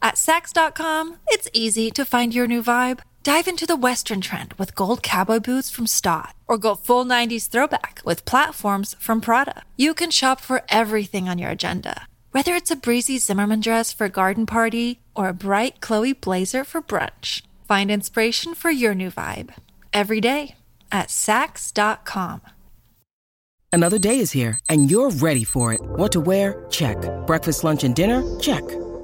At Sax.com, it's easy to find your new vibe. Dive into the Western trend with gold cowboy boots from Stott, or go full 90s throwback with platforms from Prada. You can shop for everything on your agenda, whether it's a breezy Zimmerman dress for a garden party or a bright Chloe blazer for brunch. Find inspiration for your new vibe every day at Sax.com. Another day is here, and you're ready for it. What to wear? Check. Breakfast, lunch, and dinner? Check.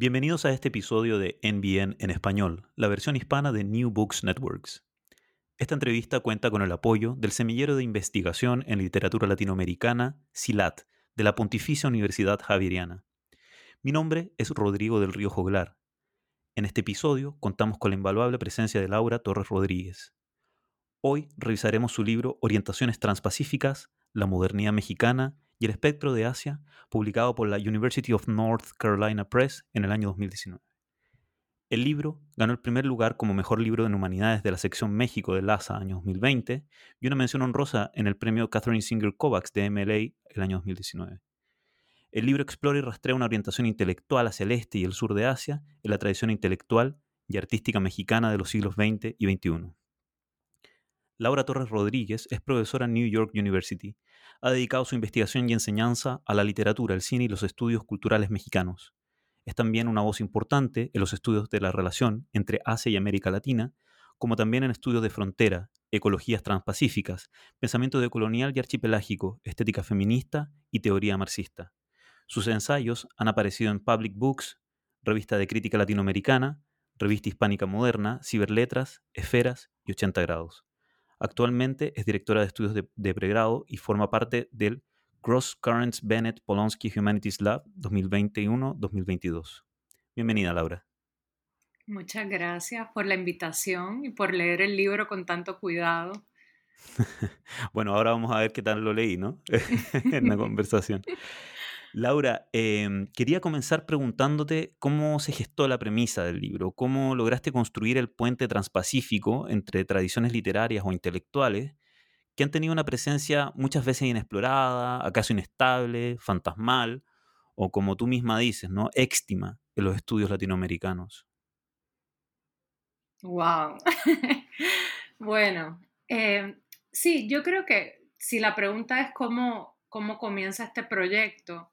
Bienvenidos a este episodio de NBN en español, la versión hispana de New Books Networks. Esta entrevista cuenta con el apoyo del Semillero de Investigación en Literatura Latinoamericana, SILAT, de la Pontificia Universidad Javeriana. Mi nombre es Rodrigo del Río Joglar. En este episodio contamos con la invaluable presencia de Laura Torres Rodríguez. Hoy revisaremos su libro Orientaciones Transpacíficas, la modernidad mexicana y el espectro de Asia, publicado por la University of North Carolina Press en el año 2019. El libro ganó el primer lugar como mejor libro en humanidades de la sección México de LASA año 2020 y una mención honrosa en el premio Catherine Singer Kovacs de MLA el año 2019. El libro explora y rastrea una orientación intelectual hacia el este y el sur de Asia en la tradición intelectual y artística mexicana de los siglos XX y XXI. Laura Torres Rodríguez es profesora en New York University. Ha dedicado su investigación y enseñanza a la literatura, el cine y los estudios culturales mexicanos. Es también una voz importante en los estudios de la relación entre Asia y América Latina, como también en estudios de frontera, ecologías transpacíficas, pensamiento decolonial y archipelágico, estética feminista y teoría marxista. Sus ensayos han aparecido en Public Books, Revista de Crítica Latinoamericana, Revista Hispánica Moderna, Ciberletras, Esferas y 80 Grados. Actualmente es directora de estudios de, de pregrado y forma parte del Cross Currents Bennett Polonsky Humanities Lab 2021-2022. Bienvenida, Laura. Muchas gracias por la invitación y por leer el libro con tanto cuidado. bueno, ahora vamos a ver qué tal lo leí, ¿no? en la conversación. Laura, em, quería comenzar preguntándote cómo se gestó la premisa del libro, cómo lograste construir el puente transpacífico entre tradiciones literarias o intelectuales que han tenido una presencia muchas veces inexplorada, acaso inestable, fantasmal, o como tú misma dices, ¿no? Éxtima en los estudios latinoamericanos. Wow. bueno, eh, sí, yo creo que si la pregunta es cómo, cómo comienza este proyecto,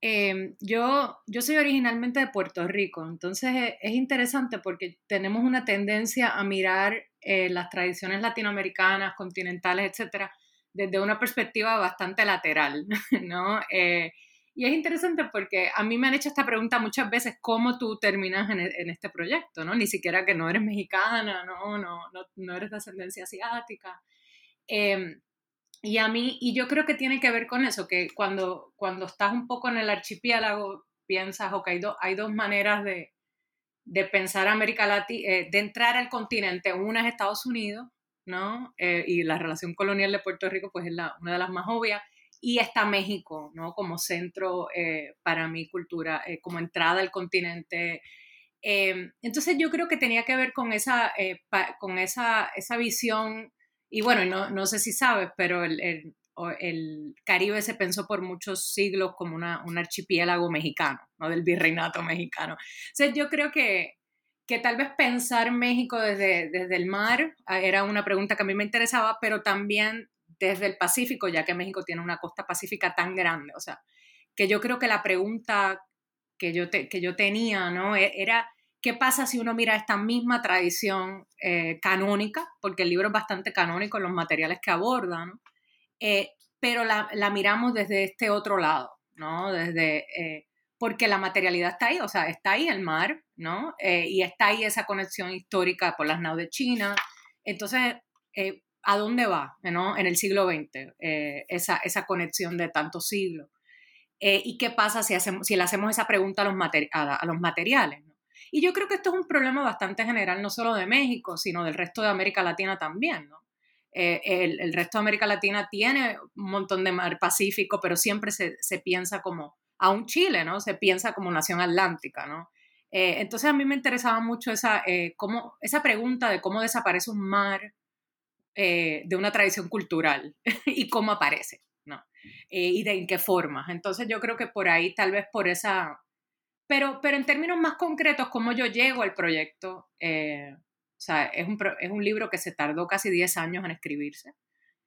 eh, yo, yo soy originalmente de Puerto Rico, entonces e, es, interesante porque tenemos una tendencia a mirar eh, las tradiciones latinoamericanas, continentales, etcétera, desde una perspectiva bastante lateral, ¿no? Eh, y es interesante porque a mí me han hecho esta pregunta muchas veces, ¿cómo tú terminas en, en este proyecto? ¿no? Ni siquiera que no eres mexicana, no, no, no, no eres de ascendencia asiática. Em, y a mí, y yo creo que tiene que ver con eso, que cuando, cuando estás un poco en el archipiélago, piensas, ok, hay, hay dos maneras de, de pensar América Latina, eh, de entrar al continente. Una es Estados Unidos, ¿no? Eh, y la relación colonial de Puerto Rico, pues es la, una de las más obvias. Y está México, ¿no? Como centro eh, para mi cultura, como entrada al continente. entonces yo creo que tenía que ver con esa, con esa, esa visión y bueno, no, no sé si sabes, pero el, el, el, Caribe se pensó por muchos siglos como una, un archipiélago mexicano, ¿no? Del virreinato mexicano. O sea, yo creo que, que tal vez pensar México desde, desde el mar ah, era una pregunta que a mí me interesaba, pero también desde el Pacífico, ya que México tiene una costa pacífica tan grande. O sea, que yo creo que la pregunta que yo, te, que yo tenía, ¿no? E, era ¿Qué pasa si uno mira esta misma tradición eh, canónica? Porque el libro es bastante canónico en los materiales que aborda, ¿no? Eh, pero la, la, miramos desde este otro lado, ¿no? Desde, eh, porque la materialidad está ahí, o sea, está ahí el mar, ¿no? y está ahí esa conexión histórica por las naves de China. Entonces, ¿a dónde va, ¿no? En el siglo XX, esa, esa conexión de tantos siglos. ¿Y qué pasa si, hacemos, si le hacemos esa pregunta a los, a, a los materiales? Y yo creo que esto es un problema bastante general, no solo de México, sino del resto de América Latina también, ¿no? Eh, el, resto de América Latina tiene un montón de mar Pacífico, pero siempre se, piensa como, a un Chile, ¿no? Se piensa como nación atlántica, ¿no? Eh, entonces a mí me interesaba mucho esa, eh, cómo, esa pregunta de cómo desaparece un mar de una tradición cultural y cómo aparece, ¿no? y de en qué forma. Entonces yo creo que por ahí, tal vez por esa, pero, pero en términos más concretos, cómo yo llego al proyecto, eh, o sea, es un, es un libro que se tardó casi 10 años en escribirse.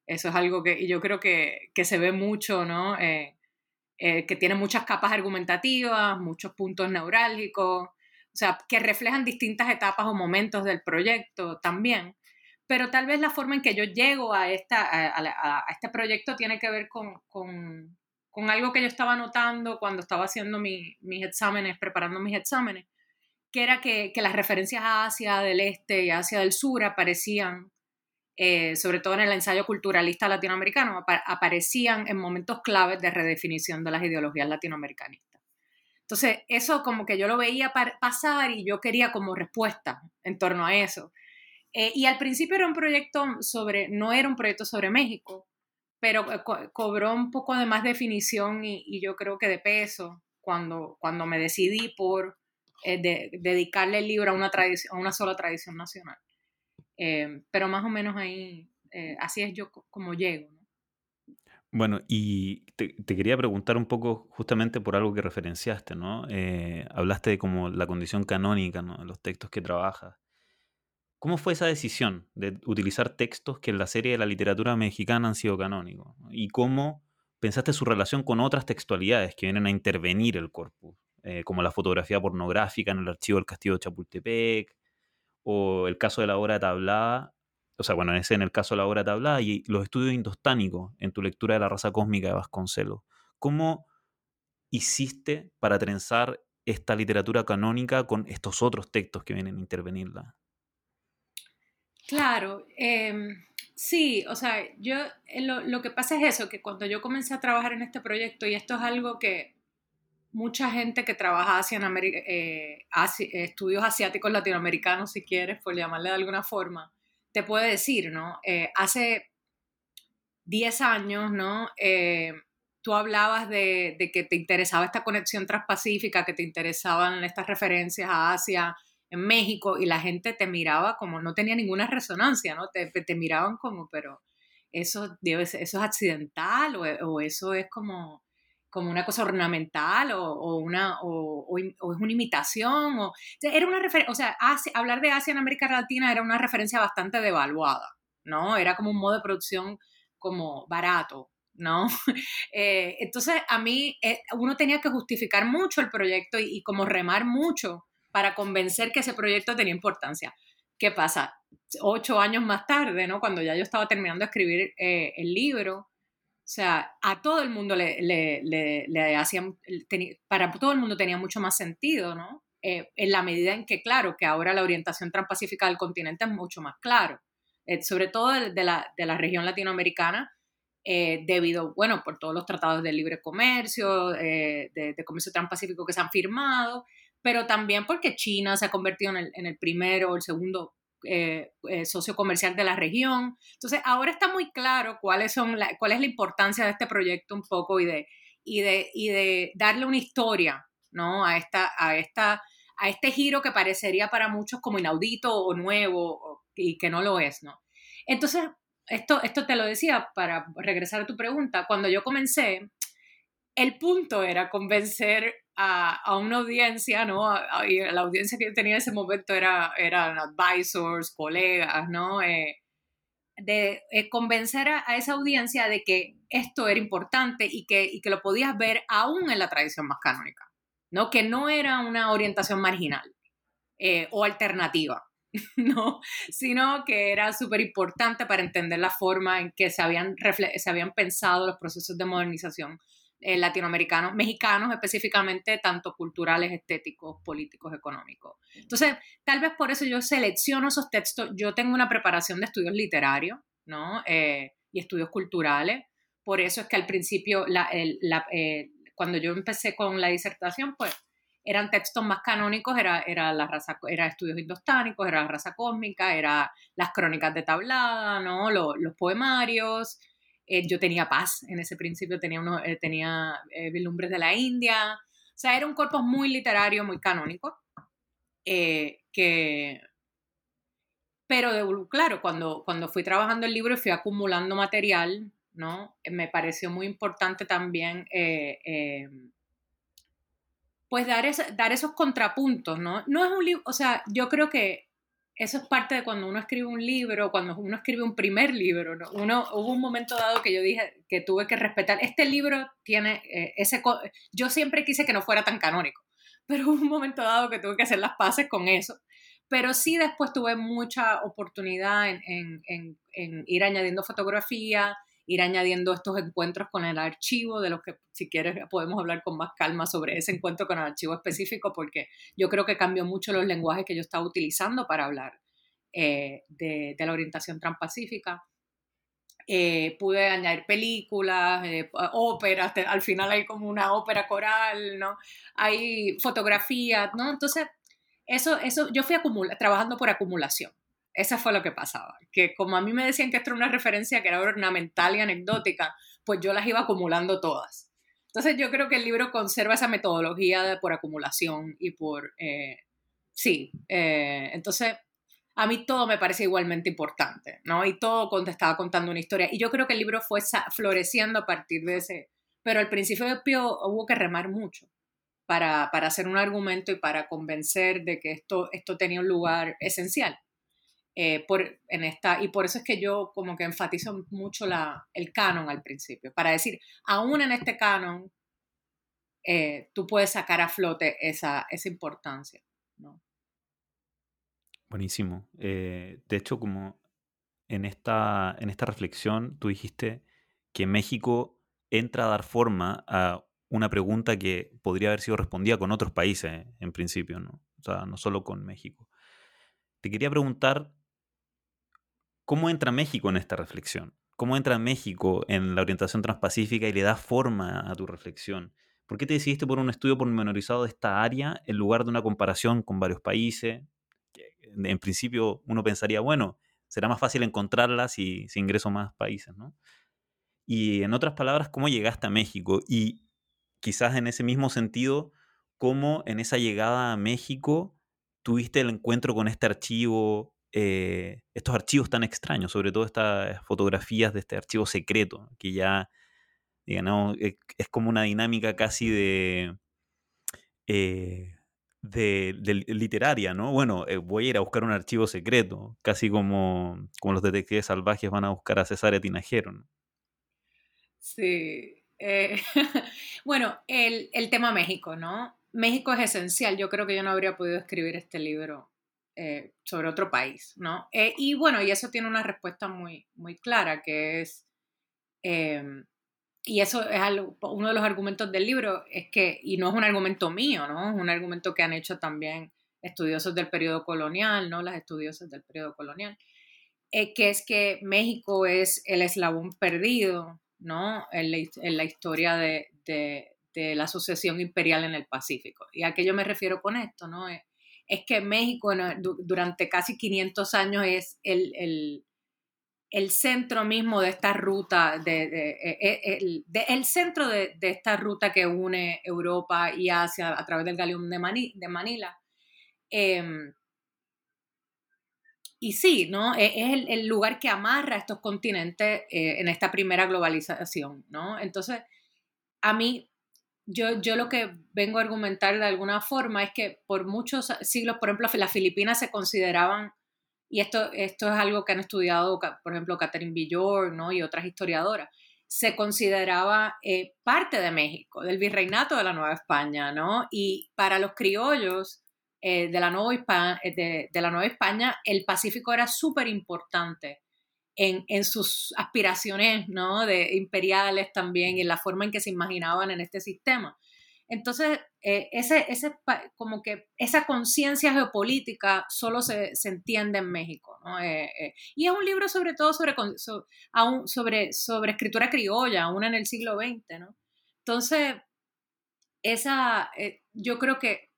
Eso es algo que y yo creo que, que se ve mucho, ¿no? Eh, eh, que tiene muchas capas argumentativas, muchos puntos neurálgicos, o sea, que reflejan distintas etapas o momentos del proyecto también. Pero tal vez la forma en que yo llego a, esta, a, a, a este proyecto tiene que ver con, con, con algo que yo estaba notando cuando estaba haciendo mis exámenes, preparando mis exámenes, que era que, las referencias a Asia del Este y Asia del Sur aparecían, eh, sobre todo en el ensayo culturalista latinoamericano, aparecían en momentos claves de redefinición de las ideologías latinoamericanistas. Entonces, eso como que yo lo veía pasar y yo quería como respuesta en torno a eso. Eh, y al principio era un proyecto sobre, no era un proyecto sobre México, pero eh, cobró un poco de más definición y, yo creo que de peso cuando, cuando me decidí por eh, dedicarle el libro a una, a una sola tradición nacional. Eh, pero más o menos ahí, así es yo como llego. Bueno, y te, quería preguntar un poco justamente por algo que referenciaste, ¿no? hablaste de como la condición canónica, ¿no? Los textos que trabajas. ¿Cómo fue esa decisión de utilizar textos que en la serie de la literatura mexicana han sido canónicos? ¿Y cómo pensaste su relación con otras textualidades que vienen a intervenir el corpus? Eh, como la fotografía pornográfica en el archivo del Castillo de Chapultepec, o el caso de la obra tablada, o sea, bueno, ese en el caso de la obra tablada, y los estudios indostánicos en tu lectura de la raza cósmica de Vasconcelos. ¿Cómo hiciste para trenzar esta literatura canónica con estos otros textos que vienen a intervenirla? Claro, em, sí, o sea, yo eh, lo, que pasa es eso, que cuando yo comencé a trabajar en este proyecto, y esto es algo que mucha gente que trabaja hacia en América, eh, estudios asiáticos latinoamericanos, si quieres, por llamarle de alguna forma, te puede decir, ¿no? Eh, hace 10 años, ¿no? tú hablabas de, de, que te interesaba esta conexión transpacífica, que te interesaban estas referencias a Asia, en México y la gente te miraba como no tenía ninguna resonancia, ¿no? Te, te miraban como, pero eso, eso es accidental o, eso es como, como una cosa ornamental o, una, o, es una imitación. O, era una o sea, hablar de Asia en América Latina era una referencia bastante devaluada, ¿no? Era como un modo de producción como barato, ¿no? Eh, entonces, a mí, eh, uno tenía que justificar mucho el proyecto y, y, como remar mucho para convencer que ese proyecto tenía importancia. ¿Qué pasa? Ocho años más tarde, ¿no? Cuando ya yo estaba terminando de escribir eh, el libro, o sea, a todo el mundo le, le, le, hacían, para todo el mundo tenía mucho más sentido, ¿no? Eh, en la medida en que, claro, que ahora la orientación transpacífica del continente es mucho más claro, eh, sobre todo de, la, de, la, región latinoamericana, debido, bueno, por todos los tratados de libre comercio, de, de, comercio transpacífico que se han firmado, pero también porque China se ha convertido en el, en el primero o el segundo eh, eh, socio comercial de la región. Entonces, ahora está muy claro cuáles son cuál es la importancia de este proyecto un poco y de, y de, y de darle una historia ¿no? a, esta, a, esta, a este giro que parecería para muchos como inaudito o nuevo y que no lo es. ¿no? Entonces, esto, esto te lo decía para regresar a tu pregunta. Cuando yo comencé, el punto era convencer a, una audiencia, ¿no? y la audiencia que yo tenía en ese momento era, eran advisors, colegas, ¿no? Eh, de eh, convencer a, esa audiencia de que esto era importante y que, y que lo podías ver aún en la tradición más canónica, ¿no? Que no era una orientación marginal. eh, o alternativa, ¿no? Sino que era súper importante para entender la forma en que se habían, se habían pensado los procesos de modernización eh, latinoamericanos, mexicanos específicamente, tanto culturales, estéticos, políticos, económicos. Entonces, tal vez por eso yo selecciono esos textos. Yo tengo una preparación de estudios literarios, ¿no? Eh, y estudios culturales. Por eso es que al principio, eh, cuando yo empecé con la disertación, pues eran textos más canónicos, era, era, la raza, era estudios indostánicos, era la raza cósmica, era las crónicas de tablada, ¿no? los poemarios, eh, yo tenía paz en ese principio, tenía, uno, eh, tenía eh, de la India, o sea, era un cuerpo muy literario, muy canónico, que... Pero claro, cuando, cuando fui trabajando el libro y fui acumulando material, ¿no? Me pareció muy importante también pues dar, dar esos contrapuntos, ¿no? No es un libro, o sea, yo creo que eso es parte de cuando uno escribe un libro, cuando uno escribe un primer libro. ¿no? Uno, hubo un momento dado que yo dije que tuve que respetar, este libro tiene eh, ese... Yo siempre quise que no fuera tan canónico, pero hubo un momento dado que tuve que hacer las paces con eso. Pero sí después tuve mucha oportunidad en, en, en ir añadiendo fotografía, ir añadiendo estos encuentros con el archivo, de los que si quieres podemos hablar con más calma sobre ese encuentro con el archivo específico, porque yo creo que cambió mucho los lenguajes que yo estaba utilizando para hablar eh, de, la orientación transpacífica. Eh, pude añadir películas, eh, óperas, al final hay como una ópera coral, ¿no? Hay fotografías, ¿no? Entonces, eso, eso, yo fui trabajando por acumulación. Eso fue lo que pasaba, que como a mí me decían que esto era una referencia que era ornamental y anecdótica, pues yo las iba acumulando todas. Entonces yo creo que el libro conserva esa metodología de, por acumulación y por... Eh, sí, eh, entonces a mí todo me parece igualmente importante, ¿no? Y todo estaba contando una historia. Y yo creo que el libro fue floreciendo a partir de ese... Pero al principio hubo que remar mucho para, para hacer un argumento y para convencer de que esto, esto tenía un lugar esencial. Eh, por, en esta, y por eso es que yo como que enfatizo mucho la, el canon al principio, para decir, aún en este canon, eh, tú puedes sacar a flote esa, esa importancia. ¿no? Buenísimo. Eh, de hecho, como en esta, en esta reflexión, tú dijiste que México entra a dar forma a una pregunta que podría haber sido respondida con otros países en principio, ¿no? O sea, no solo con México. Te quería preguntar ¿Cómo entra México en esta reflexión? ¿Cómo entra México en la orientación transpacífica y le da forma a tu reflexión? ¿Por qué te decidiste por un estudio pormenorizado de esta área en lugar de una comparación con varios países? En principio uno pensaría, bueno, será más fácil encontrarla si, ingreso a más países, ¿no? Y en otras palabras, ¿cómo llegaste a México? Y quizás en ese mismo sentido, ¿cómo en esa llegada a México tuviste el encuentro con este archivo eh, estos archivos tan extraños, sobre todo estas fotografías de este archivo secreto, que ya, digamos, e, es, como una dinámica casi de, eh, de, literaria, ¿no? Bueno, eh, voy a ir a buscar un archivo secreto, casi como, como los detectives salvajes van a buscar a César Tinajero. Sí. bueno, el, el tema México, ¿no? México es esencial. Yo creo que yo no habría podido escribir este libro eh, sobre otro país, ¿no? Eh, y bueno, y eso tiene una respuesta muy, muy clara, que es, em, y eso es algo, uno de los argumentos del libro, es que, y no es un argumento mío, ¿no? Es un argumento que han hecho también estudiosos del periodo colonial, ¿no? Las estudiosas del periodo colonial, eh, que es que México es el eslabón perdido, ¿no? En la, historia de, de, la sucesión imperial en el Pacífico. ¿Y a qué yo me refiero con esto, no? Que México durante casi 500 años es el, centro mismo de esta ruta, de, e, e, el, centro de, esta ruta que une Europa y Asia a través del galeón de, Manila. Em, y sí, ¿no? E, es el, lugar que amarra estos continentes eh, en esta primera globalización, ¿no? Entonces, a mí yo, yo lo que vengo a argumentar de alguna forma es que por muchos siglos, por ejemplo, las Filipinas se consideraban, y esto, esto es algo que han estudiado, por ejemplo, Catherine Villor ¿no? y otras historiadoras, se consideraba eh, parte de México, del virreinato de la Nueva España, ¿no? Y para los criollos, eh, de, la Nueva España, de, la Nueva España, el Pacífico era súper importante en, en, sus aspiraciones ¿no? de imperiales también y en la forma en que se imaginaban en este sistema. Entonces, eh, ese, ese, como que esa conciencia geopolítica solo se, se, entiende en México. ¿no? Eh, eh, y es un libro sobre todo sobre, sobre, sobre escritura criolla, aún en el siglo XX. ¿no? Entonces, esa, yo creo que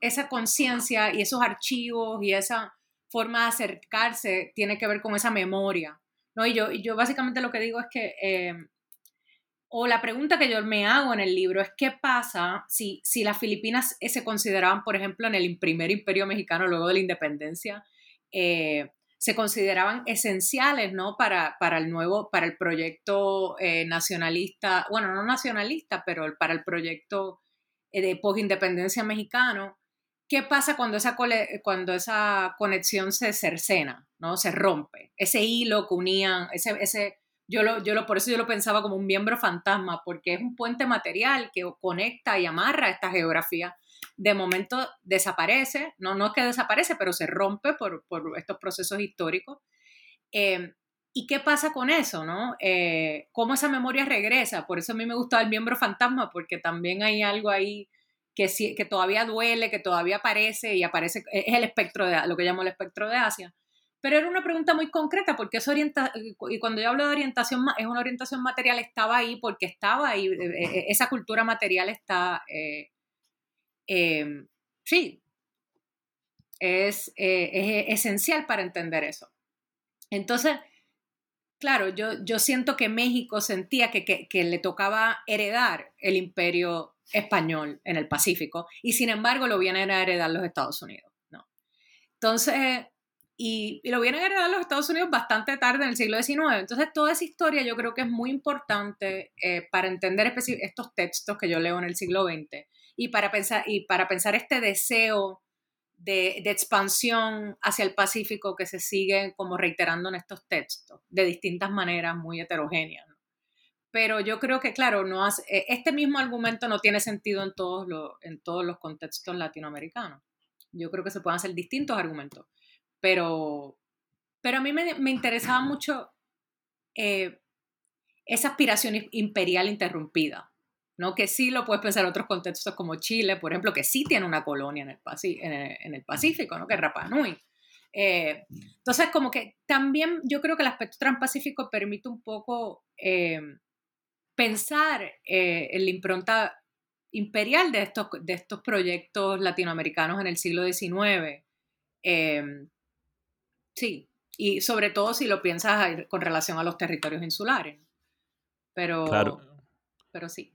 esa conciencia y esos archivos y esa forma de acercarse tiene que ver con esa memoria. ¿no? Y, yo, yo básicamente lo que digo es que o la pregunta que yo me hago en el libro es qué pasa si, si las Filipinas eh, se consideraban, por ejemplo, en el primer imperio mexicano luego de la independencia, eh, se consideraban esenciales ¿no? para, para el nuevo, para el proyecto eh, nacionalista, bueno, no nacionalista, pero para el proyecto de post-independencia mexicano. ¿Qué pasa cuando esa, cuando esa conexión se cercena, ¿no? se rompe? Ese hilo que unían, ese, ese, yo lo, yo lo, por eso yo lo pensaba como un miembro fantasma, porque es un puente material que conecta y amarra esta geografía. De momento desaparece, no, no es que desaparece, pero se rompe por, por estos procesos históricos. Em, ¿Y qué pasa con eso? ¿no? Eh, ¿Cómo esa memoria regresa? Por eso a mí me gusta el miembro fantasma, porque también hay algo ahí que, que todavía duele, que todavía aparece y aparece, es el espectro de lo que llamo el espectro de Asia. Pero era una pregunta muy concreta, porque esa orienta y cuando yo hablo de orientación, es una orientación material, estaba ahí porque estaba ahí, eh, eh, eh, esa cultura material está, em, sí, es, es, esencial para entender eso. Entonces, claro, yo, yo siento que México sentía que, que, le tocaba heredar el imperio español en el Pacífico y sin embargo lo vienen a heredar los Estados Unidos. ¿no? Entonces, y, lo vienen a heredar los Estados Unidos bastante tarde, en el siglo XIX. Entonces, toda esa historia yo creo que es muy importante eh, para entender estos textos que yo leo en el siglo XX y para pensar, y para pensar este deseo de, expansión hacia el Pacífico que se sigue como reiterando en estos textos, de distintas maneras muy heterogéneas. Pero yo creo que, claro, no hace, e, este mismo argumento no tiene sentido en todos, los, en todos los contextos latinoamericanos. Yo creo que se pueden hacer distintos argumentos pero, pero a mí me, me interesaba mucho eh, esa aspiración imperial interrumpida, ¿no? que sí lo puedes pensar en otros contextos como Chile, por ejemplo, que sí tiene una colonia en el, en el, Pacífico, ¿no? que es Rapa Nui. Eh, entonces, como que también yo creo que el aspecto transpacífico permite un poco eh, pensar en la impronta imperial de estos, de estos proyectos latinoamericanos en el siglo XIX. Sí, y sobre todo si lo piensas con relación a los territorios insulares. Pero, claro. pero sí,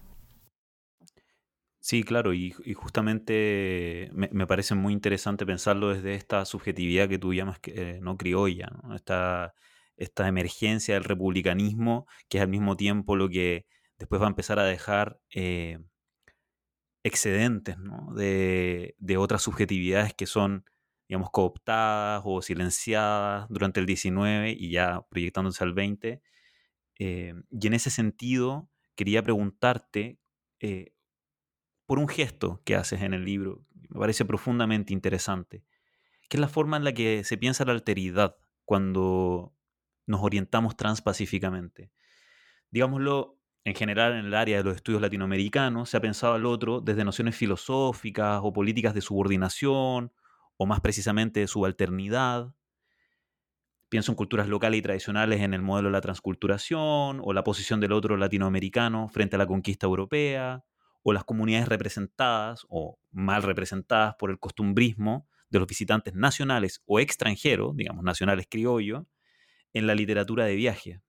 Sí, claro, y, justamente me, parece muy interesante pensarlo desde esta subjetividad que tú llamas eh, no criolla, ¿no? Esta, esta emergencia del republicanismo, que es al mismo tiempo lo que después va a empezar a dejar eh, excedentes de, otras subjetividades que son, digamos, cooptadas o silenciadas durante el 19 y ya proyectándose al 20. Eh, y en ese sentido, quería preguntarte eh, por un gesto que haces en el libro, me parece profundamente interesante, que es la forma en la que se piensa la alteridad cuando nos orientamos transpacíficamente. Digámoslo, en general en el área de los estudios latinoamericanos, se ha pensado al otro desde nociones filosóficas o políticas de subordinación, o más precisamente de subalternidad. Pienso en culturas locales y tradicionales en el modelo de la transculturación, o la posición del otro latinoamericano frente a la conquista europea, o las comunidades representadas o mal representadas por el costumbrismo de los visitantes nacionales o extranjeros, digamos nacionales criollos, en la literatura de viaje.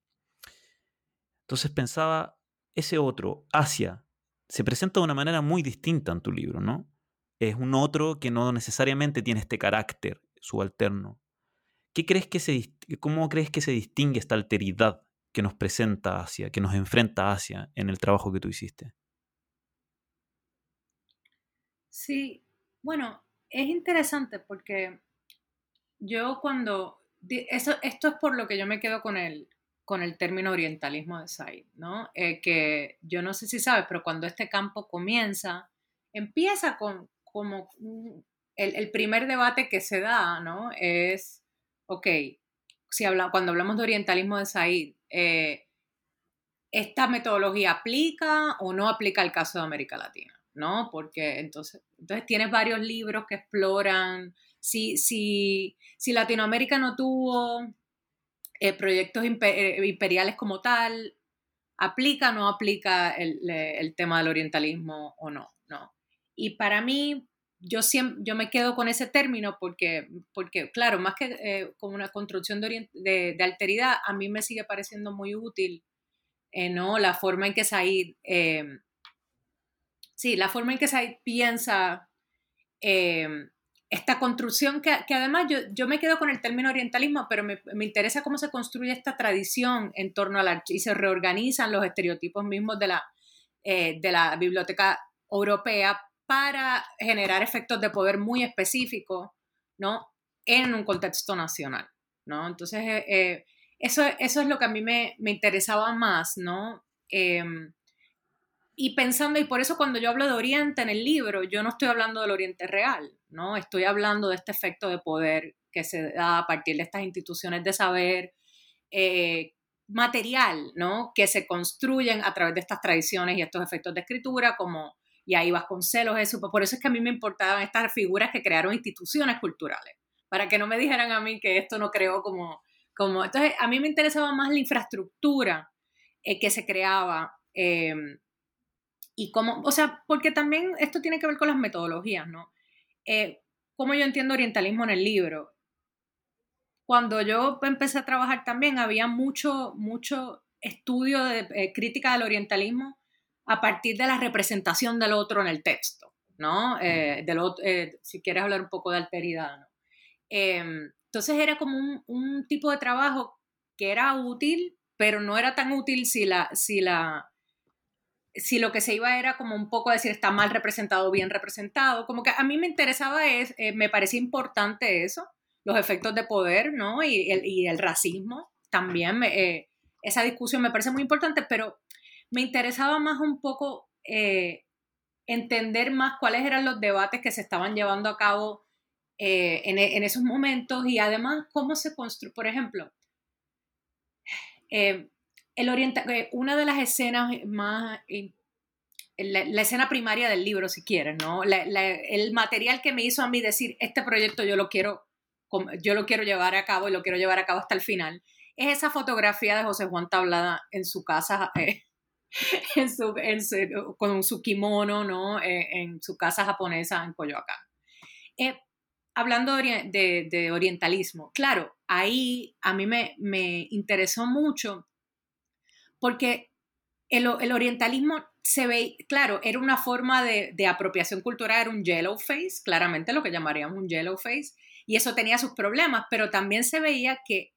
Entonces pensaba ese otro, Asia, se presenta de una manera muy distinta en tu libro, ¿no? es un otro que no necesariamente tiene este carácter subalterno. ¿Qué crees que se, ¿Cómo crees que se distingue esta alteridad que nos presenta Asia, que nos enfrenta Asia en el trabajo que tú hiciste? Sí, bueno, es interesante porque yo cuando, eso, esto es por lo que yo me quedo con el, con el término orientalismo de Said, ¿no? Eh, que yo no sé si sabes, pero cuando este campo comienza, empieza con como el, primer debate que se da, ¿no? Es, ok, si habla, cuando hablamos de orientalismo de Said, eh, ¿esta metodología aplica o no aplica al caso de América Latina? ¿No? Porque entonces, entonces tienes varios libros que exploran si, si, si Latinoamérica no tuvo eh, proyectos eh, imperiales como tal, ¿aplica o no aplica el, tema del orientalismo o no? ¿no? Y para mí, yo, siempre, yo me quedo con ese término porque, porque claro, más que eh, como una construcción de, de, alteridad, a mí me sigue pareciendo muy útil, ¿no? La forma en que Said, sí, la forma en que Said piensa esta construcción que, además yo, yo, me quedo con el término orientalismo, pero me, interesa cómo se construye esta tradición en torno a la... y se reorganizan los estereotipos mismos de la, eh, de la biblioteca europea para generar efectos de poder muy específicos, ¿no? En un contexto nacional, ¿no? Entonces, eh, eh, eso, eso es lo que a mí me, me interesaba más, ¿no? Y pensando, y por eso cuando yo hablo de Oriente en el libro, yo no estoy hablando del Oriente real, ¿no? Estoy hablando de este efecto de poder que se da a partir de estas instituciones de saber eh, material, ¿no? Que se construyen a través de estas tradiciones y estos efectos de escritura, como, y ahí Vasconcelos, eso, pues por eso es que a mí me importaban estas figuras que crearon instituciones culturales, para que no me dijeran a mí que esto no creó como, como, entonces a mí me interesaba más la infraestructura eh, que se creaba. Eh, y cómo, o sea, porque también esto tiene que ver con las metodologías, ¿no? eh, cómo yo entiendo orientalismo en el libro. Cuando yo empecé a trabajar también había mucho, mucho estudio de eh, crítica del orientalismo a partir de la representación del otro en el texto, ¿no? Eh, eh, si quieres hablar un poco de alteridad, ¿no? Em, entonces era como un, un, tipo de trabajo que era útil, pero no era tan útil si la, si la, si lo que se iba era como un poco decir está mal representado o bien representado, como que a mí me interesaba, es, eh, me parecía importante eso, los efectos de poder, ¿no? Y el, y el racismo también, eh, esa discusión me parece muy importante, pero me interesaba más un poco eh, entender más cuáles eran los debates que se estaban llevando a cabo en, en, esos momentos y además cómo se construye, por ejemplo, el orienta eh, una de las escenas más, la, escena primaria del libro, si quieres, ¿no? el material que me hizo a mí decir, este proyecto yo lo quiero, yo lo quiero llevar a cabo y lo quiero llevar a cabo hasta el final, es esa fotografía de José Juan Tablada en su casa, eh, en su, con su kimono, ¿no? Eh, en su casa japonesa en Coyoacán. hablando de, de, orientalismo, claro, ahí a mí me, me interesó mucho porque el, orientalismo se ve, claro, era una forma de, apropiación cultural, era un yellow face, claramente lo que llamaríamos un yellow face, y eso tenía sus problemas, pero también se veía que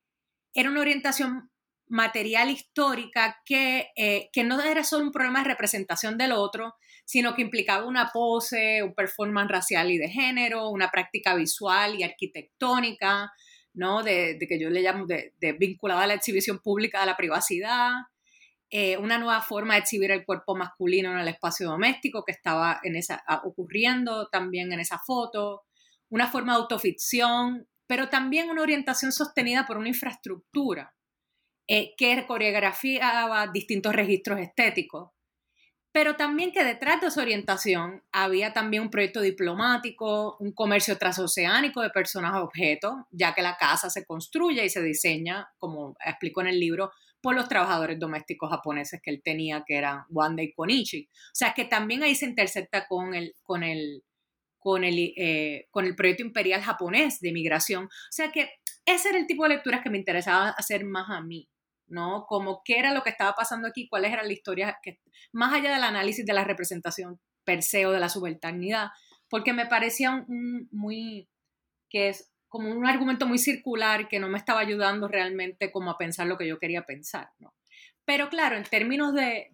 era una orientación material histórica que, eh, que no era solo un problema de representación del otro, sino que implicaba una pose, un performance racial y de género, una práctica visual y arquitectónica, ¿no? De, que yo le llamo de, de vinculada a la exhibición pública de la privacidad, eh, una nueva forma de exhibir el cuerpo masculino en el espacio doméstico que estaba en esa, ocurriendo también en esa foto, una forma de autoficción, pero también una orientación sostenida por una infraestructura eh, que coreografiaba distintos registros estéticos, pero también que detrás de esa orientación había también un proyecto diplomático, un comercio transoceánico de personas a objetos, ya que la casa se construye y se diseña, como explico en el libro, por los trabajadores domésticos japoneses que él tenía, que eran Wanda y Konichi. O sea, que también ahí se intercepta con el, con el, con el, eh, con el proyecto imperial japonés de migración. O sea, que ese era el tipo de lecturas que me interesaba hacer más a mí. ¿no? Como qué era lo que estaba pasando aquí, cuáles eran las historias, que, más allá del análisis de la representación per se o de la subalternidad, porque me parecía muy, que es como un argumento muy circular que no me estaba ayudando realmente como a pensar lo que yo quería pensar, ¿no? Pero claro, en términos de,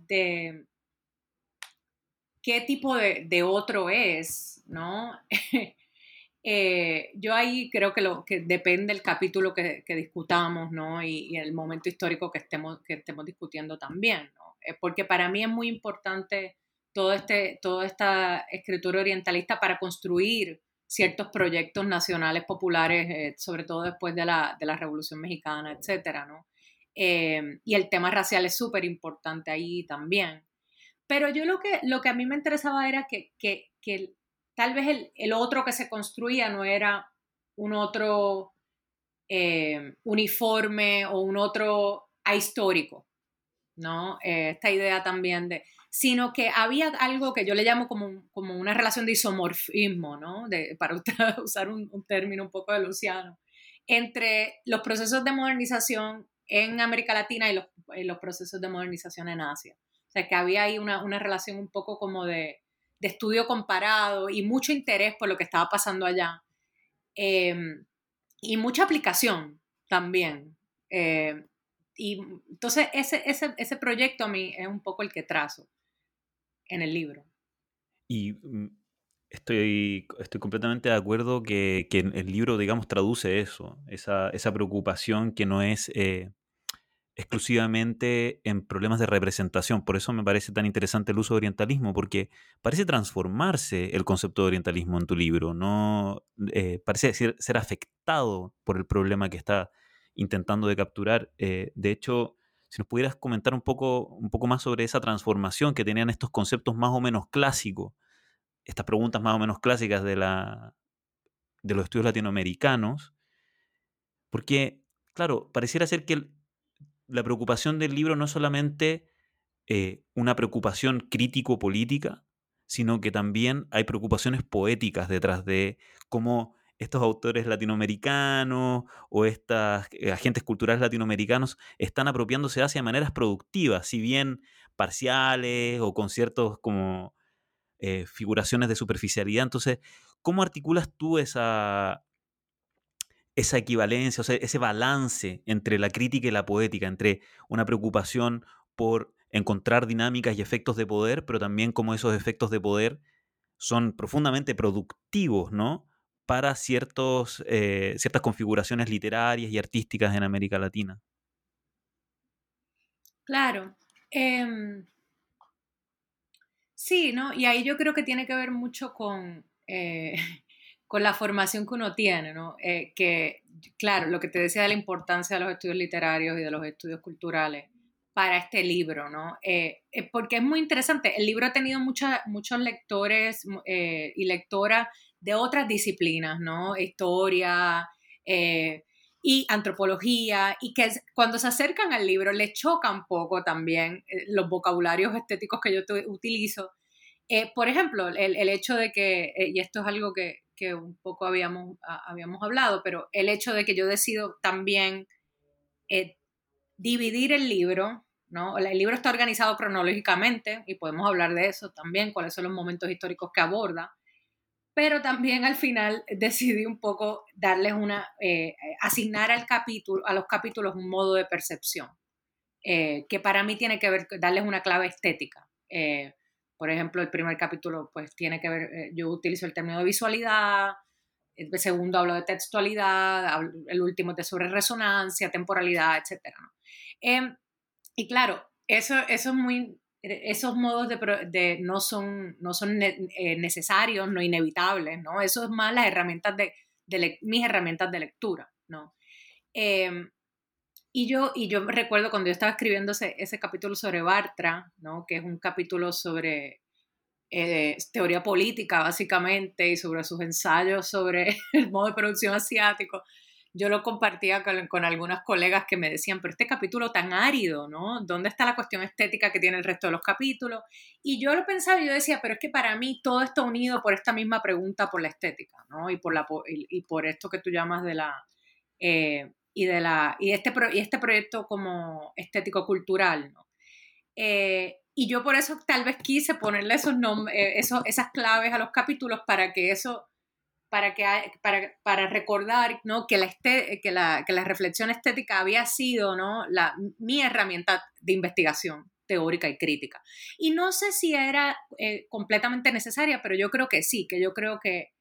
qué tipo de, otro es, ¿no? Eh, yo ahí creo que, lo, que depende del capítulo que, discutamos, ¿no? Y, el momento histórico que estemos, que estemos discutiendo también. Eh, porque para mí es muy importante todo este, toda esta escritura orientalista para construir ciertos proyectos nacionales populares, eh, sobre todo después de la, de la, Revolución Mexicana, etcétera, ¿no? y el tema racial es súper importante ahí también. Pero yo lo que, lo que a mí me interesaba era que, que, que tal vez el, otro que se construía no era un otro eh, uniforme o un otro ahistórico, ¿no? Eh, esta idea también de, sino que había algo que yo le llamo como, como una relación de isomorfismo, ¿no? De, para usar un, término un poco de Luciano, entre los procesos de modernización en América Latina y los, los procesos de modernización en Asia. O sea, que había ahí una, una relación un poco como de, de estudio comparado y mucho interés por lo que estaba pasando allá. Em, y mucha aplicación también. Eh, y entonces ese, ese, ese, proyecto a mí es un poco el que trazo en el libro. Y mm, estoy, estoy completamente de acuerdo que, que el libro, digamos, traduce eso, esa, esa preocupación que no es eh, exclusivamente en problemas de representación. Por eso me parece tan interesante el uso de orientalismo, porque parece transformarse el concepto de orientalismo en tu libro, no eh, parece ser, afectado por el problema que está intentando de capturar. Eh, de hecho, si nos pudieras comentar un poco, un poco más sobre esa transformación que tenían estos conceptos más o menos clásicos, estas preguntas más o menos clásicas de, la, de los estudios latinoamericanos, porque, claro, pareciera ser que la preocupación del libro no es solamente eh, una preocupación crítico-política, sino que también hay preocupaciones poéticas detrás de cómo estos autores latinoamericanos o estos eh, agentes culturales latinoamericanos están apropiándose hacia maneras productivas, si bien parciales o con ciertos como eh, figuraciones de superficialidad. Entonces, ¿cómo articulas tú esa, esa equivalencia, o sea, ese balance entre la crítica y la poética, entre una preocupación por encontrar dinámicas y efectos de poder, pero también como esos efectos de poder son profundamente productivos, ¿no? Para ciertos, eh, ciertas configuraciones literarias y artísticas en América Latina. Claro. Em, sí, ¿no? Y ahí yo creo que tiene que ver mucho con, eh, con la formación que uno tiene, ¿no? Eh, que, claro, lo que te decía de la importancia de los estudios literarios y de los estudios culturales para este libro, ¿no? Porque es muy interesante. El libro ha tenido muchos lectores y lectoras de otras disciplinas, ¿no? Historia y antropología, y que cuando se acercan al libro les choca un poco también los vocabularios estéticos que yo utilizo. por ejemplo, el, el, hecho de que, y esto es algo que, que un poco habíamos, habíamos hablado, pero el hecho de que yo decido también eh, dividir el libro, ¿no? El libro está organizado cronológicamente y podemos hablar de eso también, cuáles son los momentos históricos que aborda, pero también al final decidí un poco darles una, eh, asignar al capítulo, a los capítulos un modo de percepción, eh, que para mí tiene que ver, darles una clave estética. Por ejemplo, el primer capítulo pues tiene que ver, eh, yo utilizo el término de visualidad, el segundo hablo de textualidad, el último de sobre resonancia, temporalidad, etc. Em, y claro, eso, eso es muy, esos modos de, no son, no son eh, necesarios, no inevitables, ¿no? Eso es más las herramientas de, mis herramientas de lectura, ¿no? Em, y yo, y yo recuerdo cuando yo estaba escribiendo ese, ese capítulo sobre Bartra, ¿no? que es un capítulo sobre eh, teoría política, básicamente, y sobre sus ensayos sobre el modo de producción asiático, yo lo compartía con, con, algunas colegas que me decían, pero este capítulo tan árido, ¿no? ¿Dónde está la cuestión estética que tiene el resto de los capítulos? Y yo lo pensaba y yo decía, pero es que para mí todo está unido por esta misma pregunta por la estética, ¿no? Y por, la, y, por esto que tú llamas de la... Eh, y, de la, y, este, y este proyecto como estético-cultural, ¿no? Eh, y yo por eso tal vez quise ponerle esos nombres, eh, esas claves a los capítulos para que eso, para, que, para, para recordar ¿no? que, la que, la, que la reflexión estética había sido ¿no? la, mi herramienta de investigación teórica y crítica. Y no sé si era eh, completamente necesaria, pero yo creo que sí, que yo creo que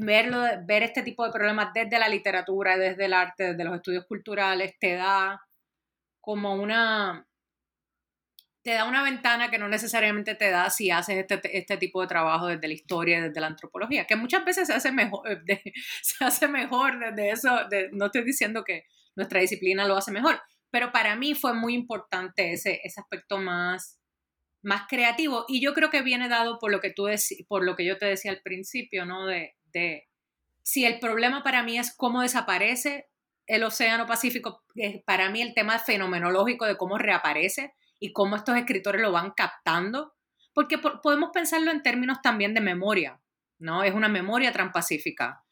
verlo, ver este tipo de problemas desde la literatura, desde el arte, desde los estudios culturales, te da como una, te da una ventana que no necesariamente te da si haces este, este tipo de trabajo desde la historia desde la antropología, que muchas veces se hace mejor, se hace mejor desde eso, no estoy diciendo que nuestra disciplina lo hace mejor, pero para mí fue muy importante ese, ese aspecto más, más creativo y yo creo que viene dado por lo que tú por lo que yo te decía al principio, ¿no? De, de si el problema para mí es cómo desaparece el Océano Pacífico, para mí el tema fenomenológico de cómo reaparece y cómo estos escritores lo van captando, porque podemos pensarlo en términos también de memoria, ¿no? Es una memoria transpacífica,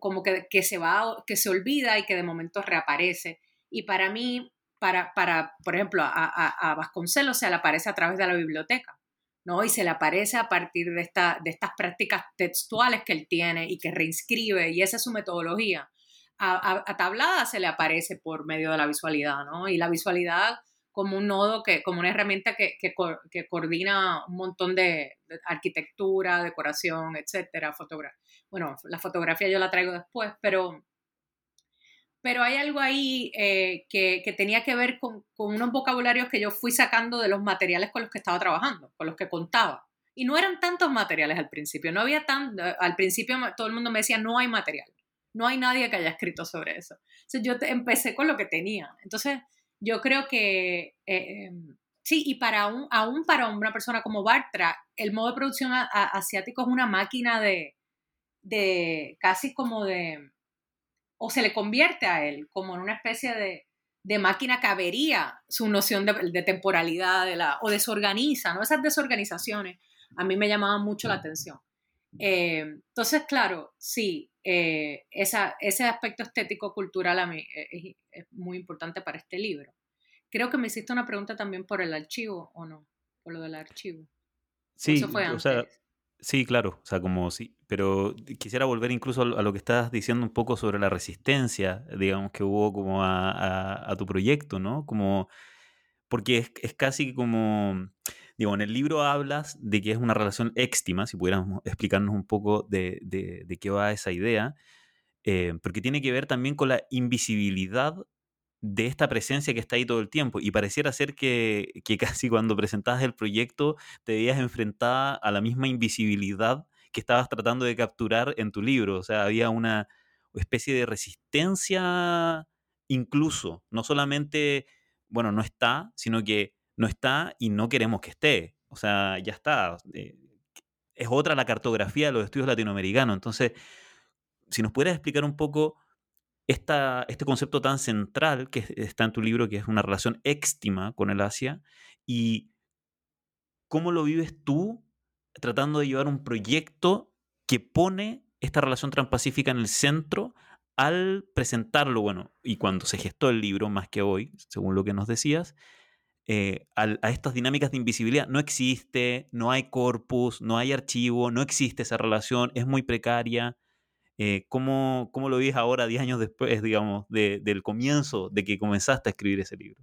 como que, que, se va, que se olvida y que de momento reaparece. Y para mí, para, para por ejemplo, a, a, Vasconcelos se le aparece a través de la biblioteca, ¿no? Y se le aparece a partir de, esta, de estas prácticas textuales que él tiene y que reinscribe, y esa es su metodología. A, a, Tablada se le aparece por medio de la visualidad, ¿no? Y la visualidad como un nodo, que, como una herramienta que, que, que coordina un montón de, arquitectura, decoración, etcétera, fotografía. Bueno, la fotografía yo la traigo después, pero, pero hay algo ahí eh, que, que, tenía que ver con, con, unos vocabularios que yo fui sacando de los materiales con los que estaba trabajando, con los que contaba. Y no eran tantos materiales al principio, no había tan, al principio todo el mundo me decía, no hay material, no hay nadie que haya escrito sobre eso. Entonces yo empecé con lo que tenía. Entonces yo creo que eh, em, sí, y para un, aún para una persona como Bartra, el modo de producción asiático es una máquina de, de casi como de, o se le convierte a él como en una especie de, de máquina que avería su noción de, temporalidad de la, o desorganiza, ¿no? Esas desorganizaciones a mí me llamaban mucho la atención. Eh, entonces, claro, sí, eh, esa, ese aspecto estético cultural a mí es, es, muy importante para este libro. Creo que me hiciste una pregunta también por el archivo, ¿o no? Por lo del archivo. Sí, Eso fue antes. O sea, sí, claro, o sea, como sí, pero quisiera volver incluso a lo que estás diciendo un poco sobre la resistencia, digamos, que hubo como a, a, tu proyecto, ¿no? Como, porque es, es casi como Digo, en el libro hablas de que es una relación éxtima, si pudiéramos explicarnos un poco de, de, qué va esa idea, eh, porque tiene que ver también con la invisibilidad de esta presencia que está ahí todo el tiempo. Y pareciera ser que, que casi cuando presentabas el proyecto te veías enfrentada a la misma invisibilidad que estabas tratando de capturar en tu libro. O sea, había una especie de resistencia incluso, no solamente, bueno, no está, sino que no está y no queremos que esté. O sea, ya está. Eh, es otra la cartografía de los estudios latinoamericanos. Entonces, si nos pudieras explicar un poco esta, este concepto tan central que está en tu libro, que es una relación éxtima con el Asia, y cómo lo vives tú tratando de llevar un proyecto que pone esta relación transpacífica en el centro al presentarlo, bueno, y cuando se gestó el libro, más que hoy, según lo que nos decías, eh, a, estas dinámicas de invisibilidad. No existe, no hay corpus, no hay archivo, no existe esa relación, es muy precaria. Eh, ¿cómo, ¿cómo, lo ves ahora, 10 años después, digamos, del comienzo de que comenzaste a escribir ese libro?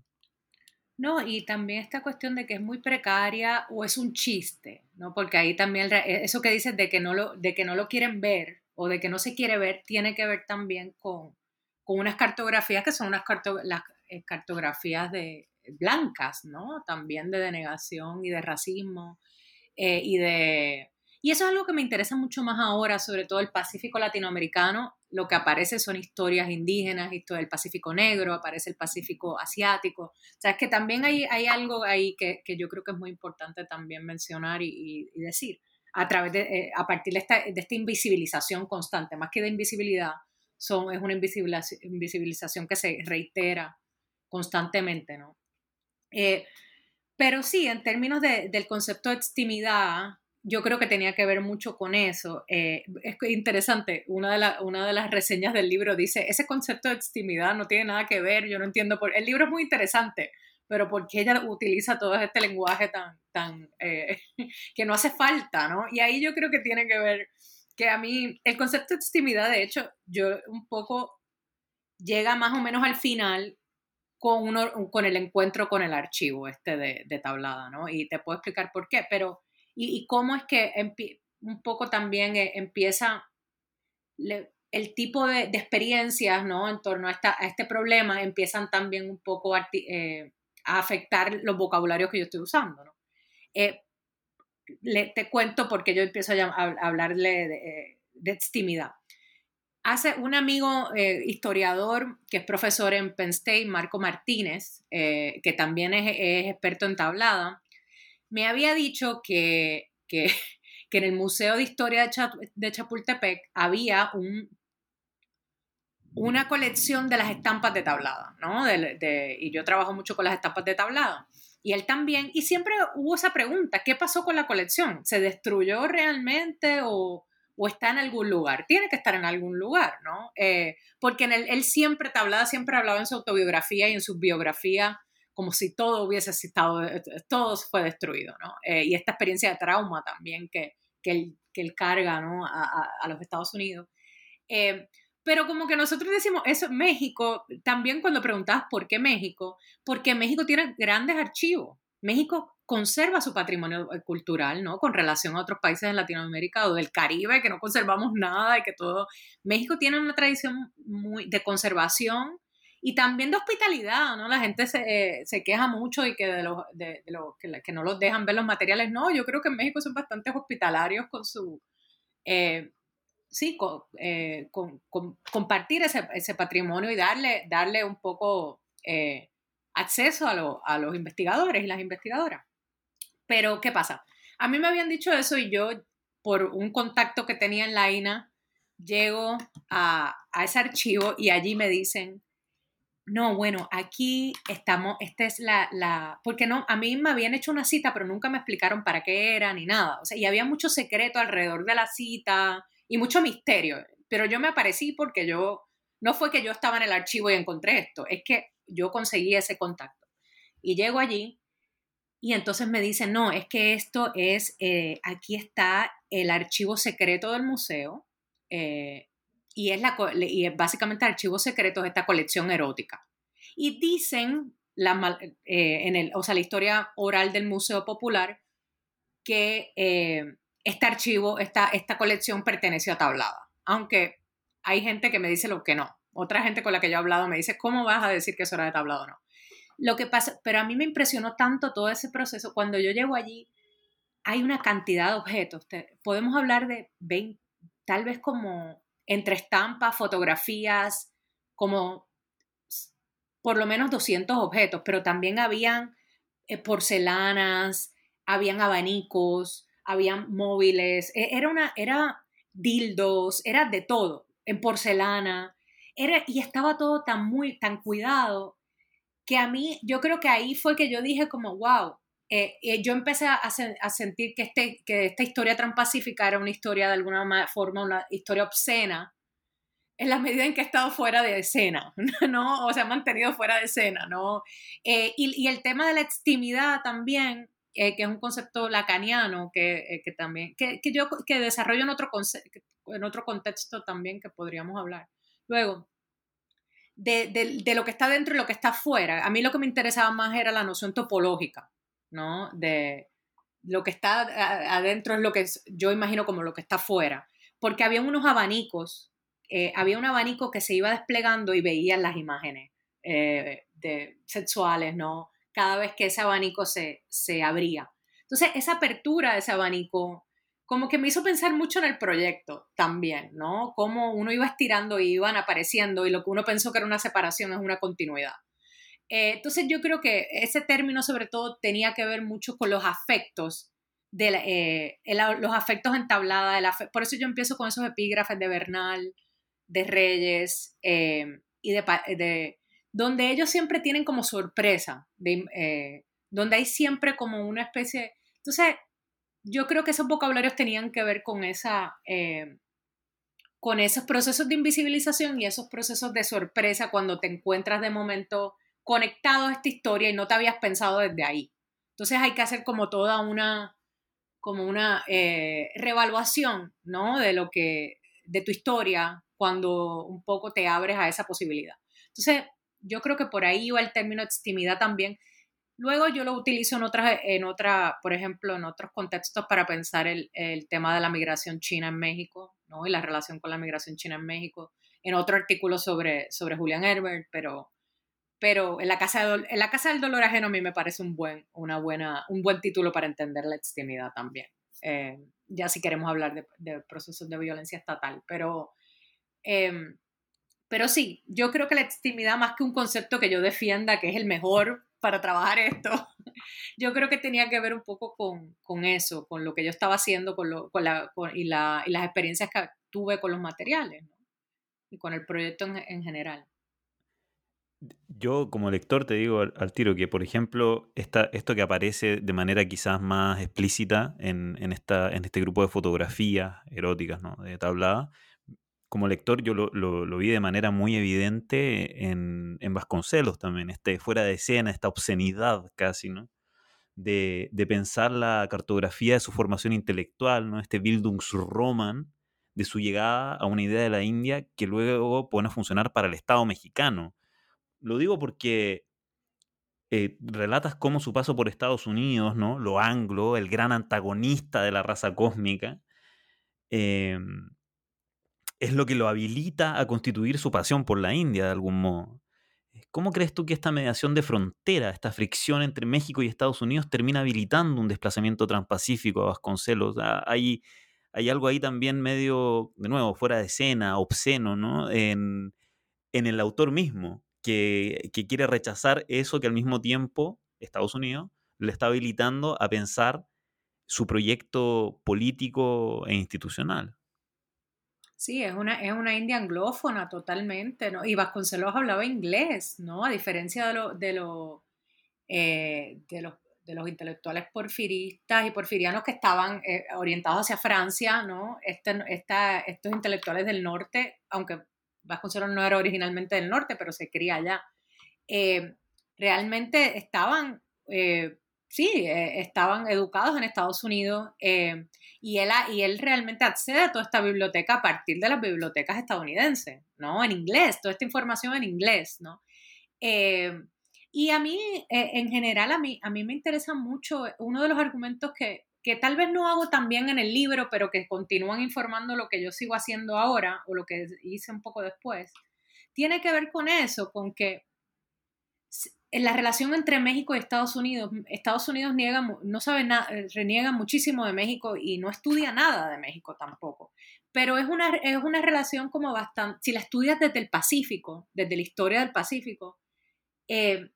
No, y también esta cuestión de que es muy precaria o es un chiste, ¿no? Porque ahí también eso que dices de que no lo, de que no lo quieren ver o de que no se quiere ver, tiene que ver también con, con unas cartografías que son unas las eh, cartografías de, blancas, ¿no? También de denegación y de racismo eh, y de... Y eso es algo que me interesa mucho más ahora, sobre todo el Pacífico latinoamericano. Lo que aparece son historias indígenas, historia del Pacífico negro, aparece el Pacífico asiático. O sea, es que también hay, hay algo ahí que, que, yo creo que es muy importante también mencionar y, y, decir. A, través de, eh, a partir de esta, de esta invisibilización constante, más que de invisibilidad, son, es una invisibilización, invisibilización que se reitera constantemente, ¿no? Eh, pero sí, en términos del concepto de extimidad, yo creo que tenía que ver mucho con eso. Eh, es interesante, una de, una de las reseñas del libro dice, ese concepto de extimidad no tiene nada que ver, yo no entiendo por... El libro es muy interesante, pero ¿por qué ella utiliza todo este lenguaje tan, tan, eh, que no hace falta, ¿no? Y ahí yo creo que tiene que ver que a mí el concepto de intimidad, de hecho, yo un poco llega más o menos al final con, uno, con el encuentro con el archivo este de, tablada, ¿no? Y te puedo explicar por qué, pero y, cómo es que un poco también eh, empieza el tipo de, experiencias, ¿no? En torno a, esta, a, este problema empiezan también un poco a, eh, afectar los vocabularios que yo estoy usando. Eh, te cuento porque yo empiezo a, hablarle de, de extimidad. Hace un amigo eh, historiador que es profesor en Penn State, Marco Martínez, eh, que también es, experto en tablada, me había dicho que, que, en el Museo de Historia de, Chapultepec había un, una colección de las estampas de tablada, ¿no? y yo trabajo mucho con las estampas de tablada. Y él también, y siempre hubo esa pregunta, ¿qué pasó con la colección? ¿Se destruyó realmente o, o está en algún lugar. Tiene que estar en algún lugar, ¿no? Eh, porque él siempre tablada, siempre hablaba en su autobiografía y en su biografía como si todo hubiese estado, todo fue destruido, ¿no? Eh, y esta experiencia de trauma también que, que, él, que él carga, ¿no? A, los Estados Unidos. Eh, pero como que nosotros decimos eso, México, también cuando preguntabas por qué México, porque México tiene grandes archivos. México conserva su patrimonio eh, cultural, ¿no? Con relación a otros países de Latinoamérica o del Caribe, que no conservamos nada y que todo... México tiene una tradición de conservación y también de hospitalidad, ¿no? La gente se, eh, se queja mucho y que de los, de, que, que, no los dejan ver los materiales. No, yo creo que en México son bastante hospitalarios con su... Eh, sí, con, con, compartir ese, patrimonio y darle, darle un poco acceso a, a los investigadores y las investigadoras. Pero, ¿qué pasa? A mí me habían dicho eso y yo, por un contacto que tenía en la INA, llego a, ese archivo y allí me dicen, no, bueno, aquí estamos, esta es la, la, porque no, a mí me habían hecho una cita, pero nunca me explicaron para qué era ni nada. O sea, y había mucho secreto alrededor de la cita y mucho misterio. Pero yo me aparecí porque yo, no fue que yo estaba en el archivo y encontré esto, es que yo conseguí ese contacto. Y llego allí y entonces me dicen, no, es que esto es, eh, aquí está el archivo secreto del museo eh, y, es la, y básicamente el archivo secreto es esta colección erótica. Y dicen, la, eh, en el, o sea, la historia oral del Museo Popular, que este archivo, esta, esta colección perteneció a Tablada. Aunque hay gente que me dice lo que no. Otra gente con la que yo he hablado me dice, ¿cómo vas a decir que eso era de Tablada o no? Lo que pasa, pero a mí me impresionó tanto todo ese proceso. Cuando yo llego allí, hay una cantidad de objetos. podemos hablar de 20, tal vez como entre estampas, fotografías, como por lo menos 200 objetos, pero también habían eh, porcelanas, habían abanicos, habían móviles, e, era una, era dildos, era de todo, en porcelana, era, y estaba todo tan muy, tan cuidado que a mí, yo creo que ahí fue que yo dije como, wow, eh, eh, yo empecé a, sentir que, este, que esta historia transpacífica era una historia de alguna forma, una historia obscena, en la medida en que he estado fuera de escena, ¿no? O se ha mantenido fuera de escena, ¿no? Eh, y, y, el tema de la extimidad también, que es un concepto lacaniano que, que también, que, que, yo que desarrollo en otro, en otro contexto también que podríamos hablar. Luego, de, lo que está dentro y lo que está fuera. A mí lo que me interesaba más era la noción topológica, ¿no? De lo que está adentro es lo que yo imagino como lo que está fuera. Porque había unos abanicos, eh, había un abanico que se iba desplegando y veían las imágenes eh, de, sexuales, ¿no? Cada vez que ese abanico se, se abría. Entonces, esa apertura de ese abanico como que me hizo pensar mucho en el proyecto también, ¿no? Cómo uno iba estirando y iban apareciendo y lo que uno pensó que era una separación es una continuidad. Eh, entonces yo creo que ese término sobre todo tenía que ver mucho con los afectos, de eh, los afectos entablados, por eso yo empiezo con esos epígrafes de Bernal, de Reyes, eh, y de, donde ellos siempre tienen como sorpresa, de, donde hay siempre como una especie, entonces yo creo que esos vocabularios tenían que ver con esa... Eh, con esos procesos de invisibilización y esos procesos de sorpresa cuando te encuentras de momento conectado a esta historia y no te habías pensado desde ahí. Entonces hay que hacer como toda una, como una eh, revaluación, ¿no? De lo que, de tu historia cuando un poco te abres a esa posibilidad. Entonces, yo creo que por ahí va el término extimidad también. Luego yo lo utilizo en otras, en otra, por ejemplo, en otros contextos para pensar el, tema de la migración china en México, ¿no? Y la relación con la migración china en México. En otro artículo sobre, sobre Julian Herbert, pero, pero en la casa en la casa del dolor ajeno a mí me parece un buen, una buena, un buen título para entender la extimidad también. Eh, ya si queremos hablar de, procesos de violencia estatal, pero eh, pero sí, yo creo que la extimidad, más que un concepto que yo defienda, que es el mejor para trabajar esto, yo creo que tenía que ver un poco con, con eso, con lo que yo estaba haciendo con lo, con la, con, y, la, y, las experiencias que tuve con los materiales ¿no? y con el proyecto en, en, general. Yo como lector te digo al, al tiro que, por ejemplo, esta, esto que aparece de manera quizás más explícita en, en, esta, en este grupo de fotografías eróticas ¿no? de tablada, como lector yo lo, vi de manera muy evidente en, Vasconcelos también, este fuera de escena, esta obscenidad casi, ¿no? De, de, pensar la cartografía de su formación intelectual, ¿no? Este Bildungsroman, de su llegada a una idea de la India que luego pone a funcionar para el Estado mexicano. Lo digo porque eh, relatas cómo su paso por Estados Unidos, ¿no? Lo anglo, el gran antagonista de la raza cósmica, eh, es lo que lo habilita a constituir su pasión por la India de algún modo. ¿Cómo crees tú que esta mediación de frontera, esta fricción entre México y Estados Unidos termina habilitando un desplazamiento transpacífico a Vasconcelos? Hay, hay algo ahí también medio, de nuevo, fuera de escena, obsceno, ¿no? En, el autor mismo, que quiere rechazar eso que al mismo tiempo Estados Unidos le está habilitando a pensar su proyecto político e institucional. Sí, es una, es una india anglófona totalmente, ¿no? Y Vasconcelos hablaba inglés, ¿no? A diferencia de, lo, de, lo, eh, de, los, de los intelectuales porfiristas y porfirianos que estaban eh, orientados hacia Francia, ¿no? Este, estos intelectuales del norte, aunque Vasconcelos no era originalmente del norte, pero se cría allá, eh, realmente estaban, sí, estaban educados en Estados Unidos y él, y él realmente accede a toda esta biblioteca a partir de las bibliotecas estadounidenses, ¿no? En inglés, toda esta información en inglés, ¿no? Eh, y a mí, eh, en general, a mí, a mí me interesa mucho uno de los argumentos que, que tal vez no hago también en el libro, pero que continúan informando lo que yo sigo haciendo ahora o lo que hice un poco después, tiene que ver con eso, con que en la relación entre México y Estados Unidos, Estados Unidos niega, no sabe nada, eh, reniega muchísimo de México y no estudia nada de México tampoco. Pero es una, es una relación como bastante, si la estudias desde el Pacífico, desde la historia del Pacífico, eh,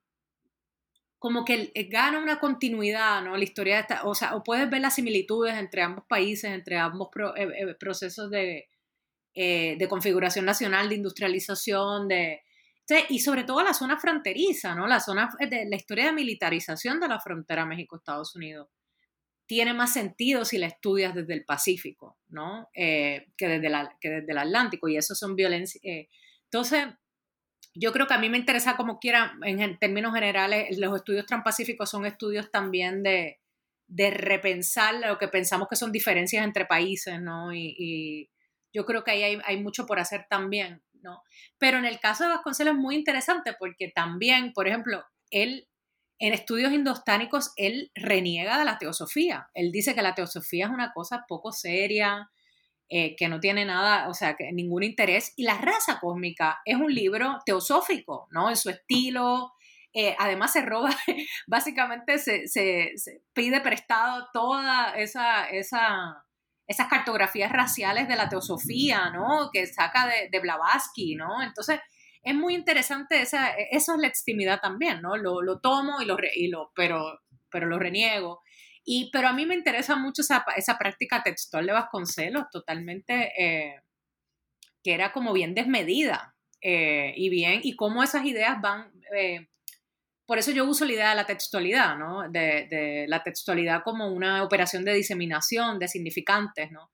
como que eh, gana una continuidad, ¿no? La historia de esta, o sea, o puedes ver las similitudes entre ambos países, entre ambos pro, eh, procesos de, de configuración nacional, de industrialización, de, y sobre todo la zona fronteriza, ¿no? La zona de la historia de militarización de la frontera México-Estados Unidos tiene más sentido si la estudias desde el Pacífico, ¿no? Eh, que, desde la, que desde el Atlántico, y eso son violencia. Eh. Entonces, yo creo que a mí me interesa como quiera, en términos generales, los estudios transpacíficos son estudios también de, de repensar lo que pensamos que son diferencias entre países, ¿no? Y, y yo creo que ahí hay, hay, mucho por hacer también. ¿No? Pero en el caso de Vasconcelos es muy interesante porque también, por ejemplo, él en estudios indostánicos, él reniega de la teosofía. Él dice que la teosofía es una cosa poco seria, eh, que no tiene nada, o sea, que ningún interés. Y La raza cósmica es un libro teosófico, ¿no? En su estilo. Eh, además se roba, básicamente se, se, se, pide prestado toda esa, esa, esas cartografías raciales de la teosofía, ¿no? Que saca de, de Blavatsky, ¿no? Entonces, es muy interesante, esa, eso es la extimidad también, ¿no? Lo, lo tomo y lo, y lo, pero, pero lo reniego. Y, pero a mí me interesa mucho esa, esa práctica textual de Vasconcelos, totalmente, eh, que era como bien desmedida eh, y bien, y cómo esas ideas van eh, por eso yo uso la idea de la textualidad, ¿no? De, la textualidad como una operación de diseminación de significantes, ¿no?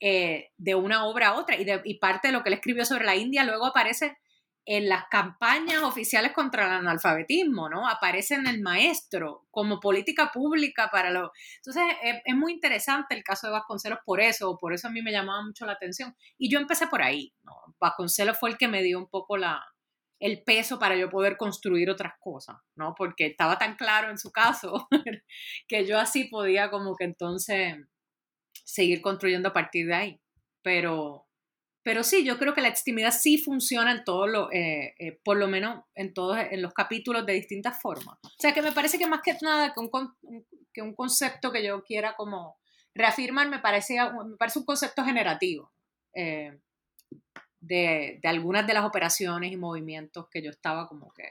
Eh, de una obra a otra. Y, de, parte de lo que él escribió sobre la India luego aparece en las campañas oficiales contra el analfabetismo, ¿no? Aparece en el maestro como política pública para los... Entonces, es, muy interesante el caso de Vasconcelos por eso, por eso a mí me llamaba mucho la atención. Y yo empecé por ahí. Vasconcelos fue el que me dio un poco la, el peso para yo poder construir otras cosas, ¿no? Porque estaba tan claro en su caso que yo así podía como que entonces seguir construyendo a partir de ahí. Pero, pero sí, yo creo que la extimidad sí funciona en todo lo, eh, eh, por lo menos en todos en los capítulos de distintas formas. O sea que me parece que más que nada que un, que un concepto que yo quiera como reafirmar me parece, me parece un concepto generativo eh, de, de algunas de las operaciones y movimientos que yo estaba como que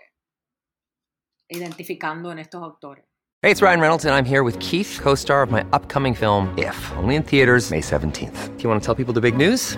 identificando en estos autores. Hey, it's Ryan Reynolds and I'm here with Keith, co-star of my upcoming film If, only in theaters May 17th. Do you want to tell people the big news?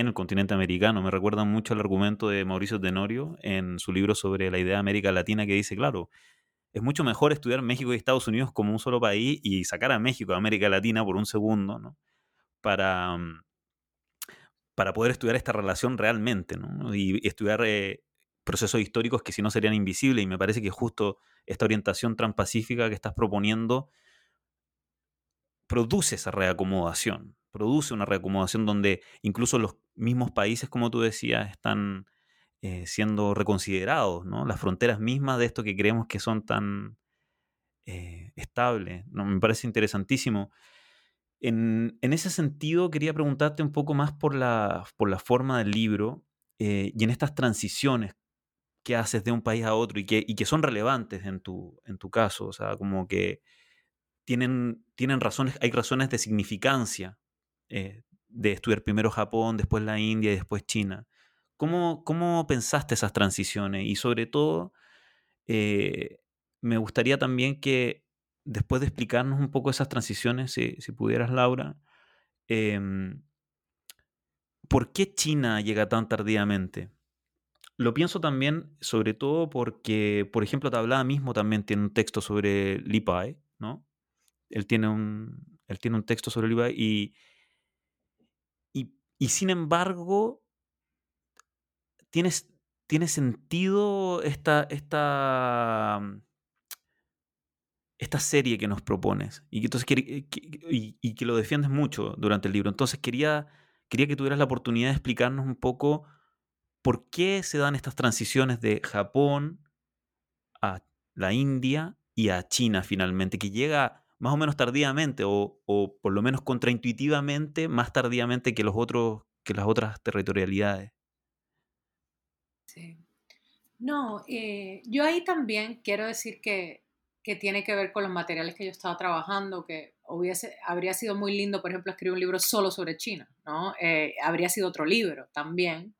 en el continente americano. Me recuerda mucho el argumento de Mauricio Tenorio en su libro sobre la idea de América Latina que dice, claro, es mucho mejor estudiar México y Estados Unidos como un solo país y sacar a México a América Latina por un segundo, ¿no? Para, mm, para poder estudiar esta relación realmente, ¿no? Y estudiar eh, procesos históricos que si no serían invisibles. Y me parece que justo esta orientación transpacífica que estás proponiendo produce esa reacomodación, produce una reacomodación donde incluso los mismos países, como tú decías, están eh, siendo reconsiderados, ¿no? Las fronteras mismas de esto que creemos que son tan eh, estables. ¿no? Me parece interesantísimo. En, ese sentido, quería preguntarte un poco más por la, por la forma del libro eh, y en estas transiciones que haces de un país a otro y que, y que son relevantes en tu, en tu caso. O sea, como que tienen, tienen razones, hay razones de significancia eh, de estudiar primero Japón, después la India y después China. ¿Cómo, cómo pensaste esas transiciones? Y sobre todo, eh, me gustaría también que después de explicarnos un poco esas transiciones, si, pudieras, Laura, em, ¿por qué China llega tan tardíamente? Lo pienso también, sobre todo porque, por ejemplo, Tablada mismo también tiene un texto sobre Li Pai, ¿no? Él tiene un, él tiene un texto sobre Li Pai y, y sin embargo, tiene sentido esta, esta, mm, esta serie que nos propones y que, entonces, eh, y, que lo defiendes mucho durante el libro. Entonces quería, quería que tuvieras la oportunidad de explicarnos un poco por qué se dan estas transiciones de Japón a la India y a China finalmente, que llega más o menos tardíamente o, por lo menos contraintuitivamente más tardíamente que, los otros, que las otras territorialidades. Sí. No, eh, yo ahí también quiero decir que, tiene que ver con los materiales que yo estaba trabajando, que hubiese, habría sido muy lindo, por ejemplo, escribir un libro solo sobre China, ¿no? Eh, habría sido otro libro también.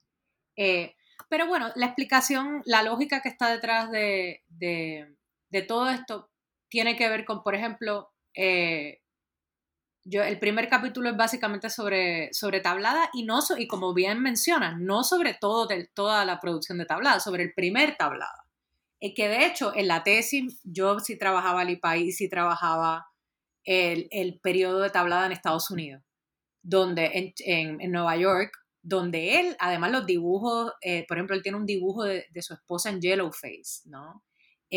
Eh, pero bueno, la explicación, la lógica que está detrás de, de todo esto tiene que ver con, por ejemplo, eh, yo, el primer capítulo es básicamente sobre, sobre tablada y, no y como bien mencionas, no sobre todo toda la producción de tablada, sobre el primer tablada. Eh, que de hecho en la tesis yo sí trabajaba el IPAI y sí trabajaba el, el periodo de tablada en Estados Unidos, donde en, en, Nueva York, donde él, además los dibujos, eh, por ejemplo, él tiene un dibujo de, de su esposa en Yellowface, ¿no?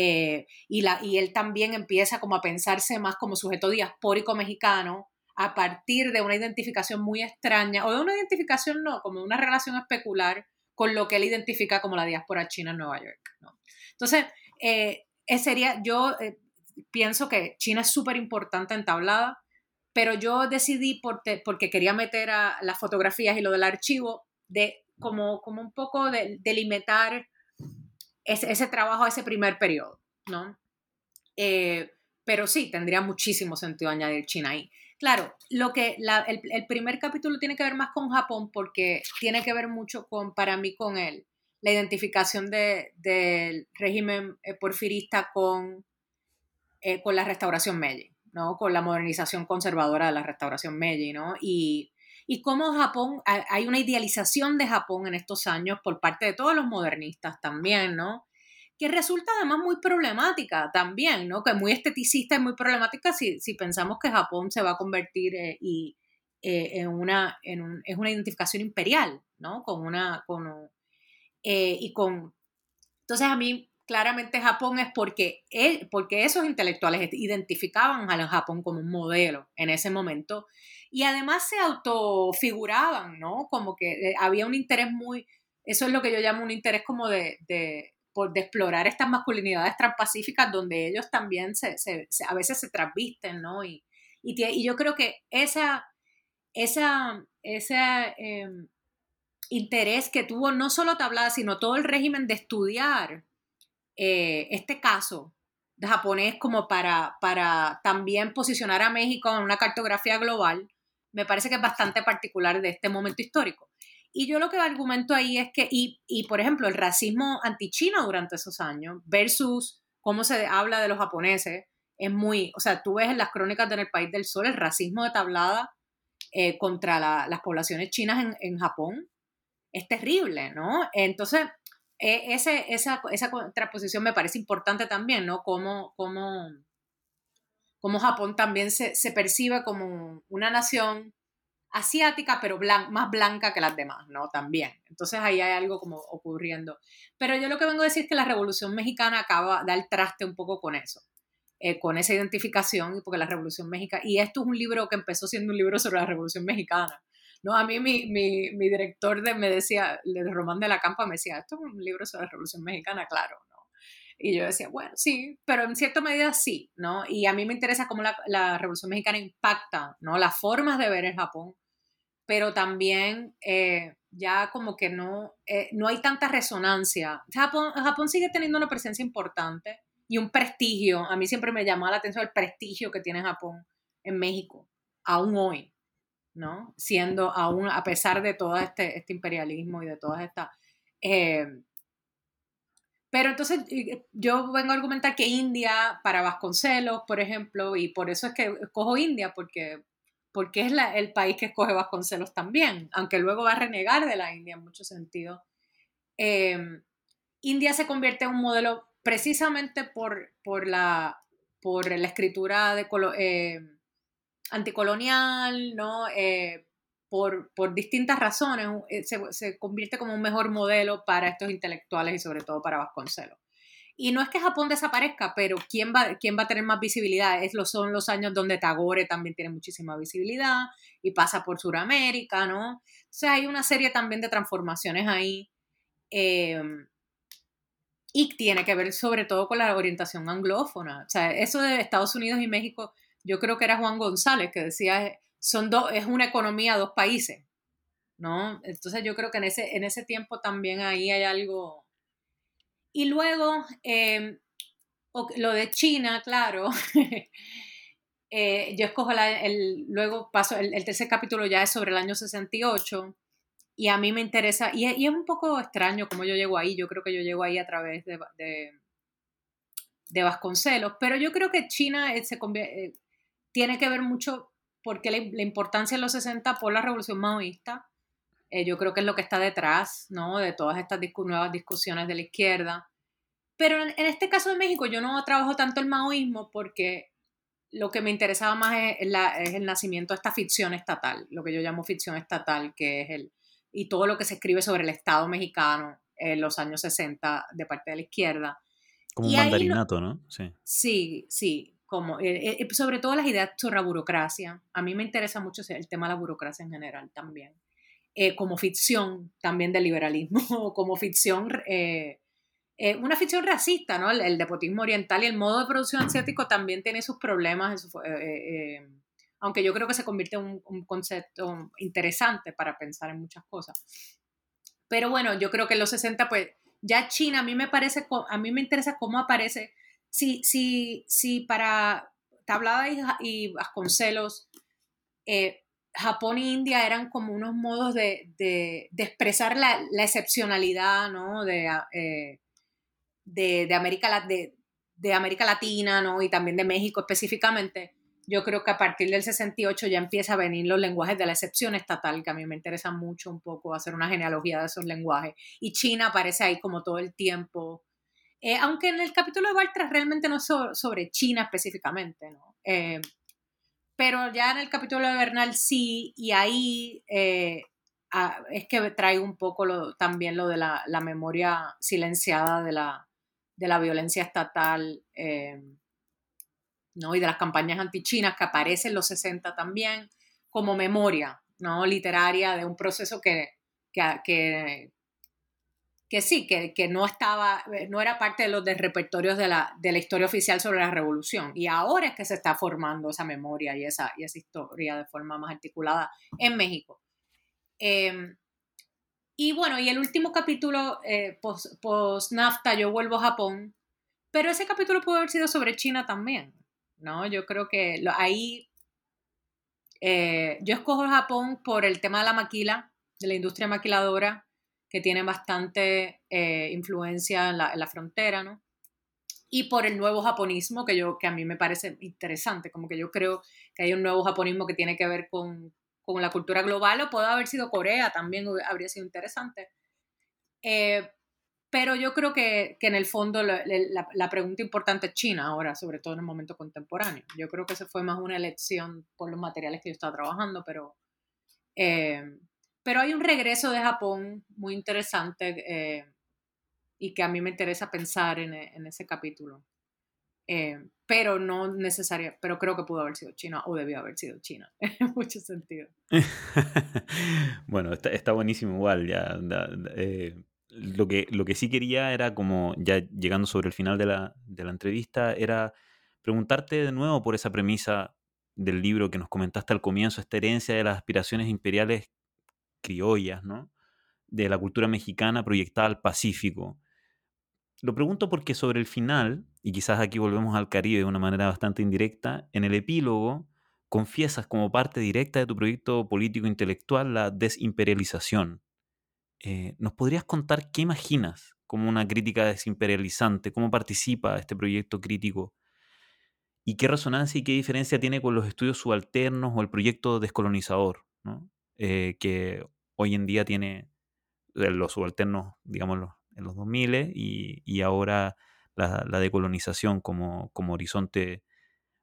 Eh, y, la, él también empieza como a pensarse más como sujeto diaspórico mexicano a partir de una identificación muy extraña, o de una identificación no, como una relación especular con lo que él identifica como la diáspora china en Nueva York. Entonces, eh, sería, yo eh, pienso que China es súper importante en tablada, pero yo decidí, porque quería meter a las fotografías y lo del archivo, de como, como un poco de, delimitar ese, trabajo ese primer periodo, ¿no? Eh, pero sí, tendría muchísimo sentido añadir China ahí. Claro, lo que el, primer capítulo tiene que ver más con Japón porque tiene que ver mucho con, para mí, con él, la identificación del régimen eh, porfirista con, eh, con la restauración Meiji, ¿no? con la modernización conservadora de la restauración Meiji, ¿no? y, y cómo Japón, hay una idealización de Japón en estos años por parte de todos los modernistas también, ¿no? que resulta además muy problemática también, ¿no? Que muy esteticista y muy problemática si, si pensamos que Japón se va a convertir eh, y, en, una, en un, es una identificación imperial, ¿no? Con una, con, eh, y con... Entonces a mí claramente Japón es porque, él, porque esos intelectuales identificaban a Japón como un modelo en ese momento y además se autofiguraban, ¿no? Como que eh, había un interés muy, eso es lo que yo llamo un interés como de, de, de explorar estas masculinidades transpacíficas donde ellos también se, se, a veces se transvisten, ¿no? Y, y, y, yo creo que esa, esa, esa em, interés que tuvo no solo Tablada, sino todo el régimen de estudiar eh, este caso japonés como para, para también posicionar a México en una cartografía global, me parece que es bastante particular de este momento histórico. Y yo lo que argumento ahí es que, y, y por ejemplo, el racismo antichino durante esos años versus cómo se habla de los japoneses, es muy, o sea, tú ves en las crónicas de En el País del Sol el racismo de tablada eh, contra las poblaciones chinas en, en Japón, es terrible, ¿no? Entonces, e, ese, esa, esa, contraposición me parece importante también, ¿no? Como, como, como Japón también se, percibe como una nación asiática, pero más blanca que las demás, ¿no? También. Entonces ahí hay algo como ocurriendo. Pero yo lo que vengo a decir es que la Revolución Mexicana acaba de dar traste un poco con eso. Eh, con esa identificación, porque la Revolución Mexicana, y esto es un libro que empezó siendo un libro sobre la Revolución Mexicana, no, a mí mi, mi, director de, me decía, el Román de la Campa me decía, esto es un libro sobre la Revolución Mexicana, claro. Y yo decía, bueno, sí, pero en cierta medida sí, ¿no? Y a mí me interesa cómo la, la Revolución Mexicana impacta, ¿no? Las formas de ver el Japón, pero también eh, ya como que no, eh, no hay tanta resonancia. Japón, Japón sigue teniendo una presencia importante y un prestigio. A mí siempre me llamó la atención el prestigio que tiene Japón en México, aún hoy, ¿no? Siendo aún, a pesar de todo este, este imperialismo y de todas estas... Eh, pero entonces yo vengo a argumentar que India, para Vasconcelos, por ejemplo, y por eso es que escojo India, porque, porque es el país que escoge Vasconcelos también, aunque luego va a renegar de la India en muchos sentidos. Eh, India se convierte en un modelo precisamente por, por, la, por la escritura de, eh, anticolonial, ¿no? Eh, por, por, distintas razones, eh, se, se, convierte como un mejor modelo para estos intelectuales y sobre todo para Vasconcelos. Y no es que Japón desaparezca, pero ¿quién va, quién va a tener más visibilidad? Es, son los años donde Tagore también tiene muchísima visibilidad y pasa por Sudamérica, ¿no? Entonces hay una serie también de transformaciones ahí. Eh, y tiene que ver sobre todo con la orientación anglófona. O sea, eso de Estados Unidos y México yo creo que era Juan González que decía, son dos, es una economía dos países, ¿no? Entonces yo creo que en ese, en ese tiempo también ahí hay algo. Y luego, em, lo de China, claro. Eh, yo escojo el, luego paso, el, tercer capítulo ya es sobre el año 68 y a mí me interesa, y, es un poco extraño cómo yo llego ahí, yo creo que yo llego ahí a través de, de, Vasconcelos, pero yo creo que China eh, se eh, tiene que ver mucho porque la, importancia en los 60 por la revolución maoísta, eh, yo creo que es lo que está detrás, ¿no? De todas estas nuevas discusiones de la izquierda. Pero en, este caso de México yo no trabajo tanto el maoísmo porque lo que me interesaba más es, el nacimiento de esta ficción estatal, lo que yo llamo ficción estatal, que es el, y todo lo que se escribe sobre el Estado mexicano en los años 60 de parte de la izquierda. Como un mandarinato, ¿no? Sí. Sí, sí como, eh, eh, sobre todo las ideas sobre la burocracia. A mí me interesa mucho el tema de la burocracia en general también. Eh, como ficción también del liberalismo, como ficción, una ficción racista, ¿no? El, el, depotismo oriental y el modo de producción asiático también tiene sus problemas, aunque yo creo que se convierte en un, un, concepto interesante para pensar en muchas cosas. Pero bueno, yo creo que en los 60, pues ya China, a mí me parece, a mí me interesa cómo aparece si, si, si para Tablada y, Vasconcelos, eh, Japón e India eran como unos modos de, de, expresar la, excepcionalidad ¿no? de, eh, de, de, América, de, de América Latina ¿no? y también de México específicamente. Yo creo que a partir del 68 ya empieza a venir los lenguajes de la excepción estatal, que a mí me interesa mucho un poco hacer una genealogía de esos lenguajes. Y China aparece ahí como todo el tiempo. Eh, aunque en el capítulo de Bartra realmente no es sobre China específicamente, ¿no? Eh, pero ya en el capítulo de Bernal sí, y ahí eh, es que traigo un poco lo, también lo de la, la memoria silenciada de la, de la violencia estatal eh, ¿no? y de las campañas antichinas que aparecen en los 60 también, como memoria ¿no? literaria de un proceso que, que, que sí, que, que, no estaba, eh, no era parte de los repertorios de la, de la historia oficial sobre la revolución. Y ahora es que se está formando esa memoria y esa, y esa historia de forma más articulada en México. Em, y bueno, y el último capítulo, eh, post-NAFTA, yo vuelvo a Japón, pero ese capítulo pudo haber sido sobre China también, ¿no? Yo creo que ahí, eh, yo escojo Japón por el tema de la maquila, de la industria maquiladora, que tiene bastante eh, influencia en la, frontera, ¿no? Y por el nuevo japonismo, que, yo, que a mí me parece interesante, como que yo creo que hay un nuevo japonismo que tiene que ver con, con la cultura global, o puede haber sido Corea, también habría sido interesante. Eh, pero yo creo que, que en el fondo la, la, pregunta importante es China ahora, sobre todo en el momento contemporáneo. Yo creo que se fue más una elección por los materiales que yo estaba trabajando, pero eh, pero hay un regreso de Japón muy interesante eh, y que a mí me interesa pensar en, en ese capítulo. Eh, pero no necesaria, pero creo que pudo haber sido China o debió haber sido China, en mucho sentido. bueno, está, está, buenísimo igual, ya. Eh, lo, que, lo que sí quería era como, ya llegando sobre el final de la, de la entrevista, era preguntarte de nuevo por esa premisa del libro que nos comentaste al comienzo, esta herencia de las aspiraciones imperiales criollas, ¿no? De la cultura mexicana proyectada al Pacífico. Lo pregunto porque sobre el final, y quizás aquí volvemos al Caribe de una manera bastante indirecta, en el epílogo confiesas como parte directa de tu proyecto político-intelectual la desimperialización. Eh, ¿Nos podrías contar qué imaginas como una crítica desimperializante? ¿Cómo participa este proyecto crítico? ¿Y qué resonancia y qué diferencia tiene con los estudios subalternos o el proyecto descolonizador? ¿no? Eh, que hoy en día tiene eh, los subalternos, digamos, en los 2000 y, y ahora la, la, decolonización como, como horizonte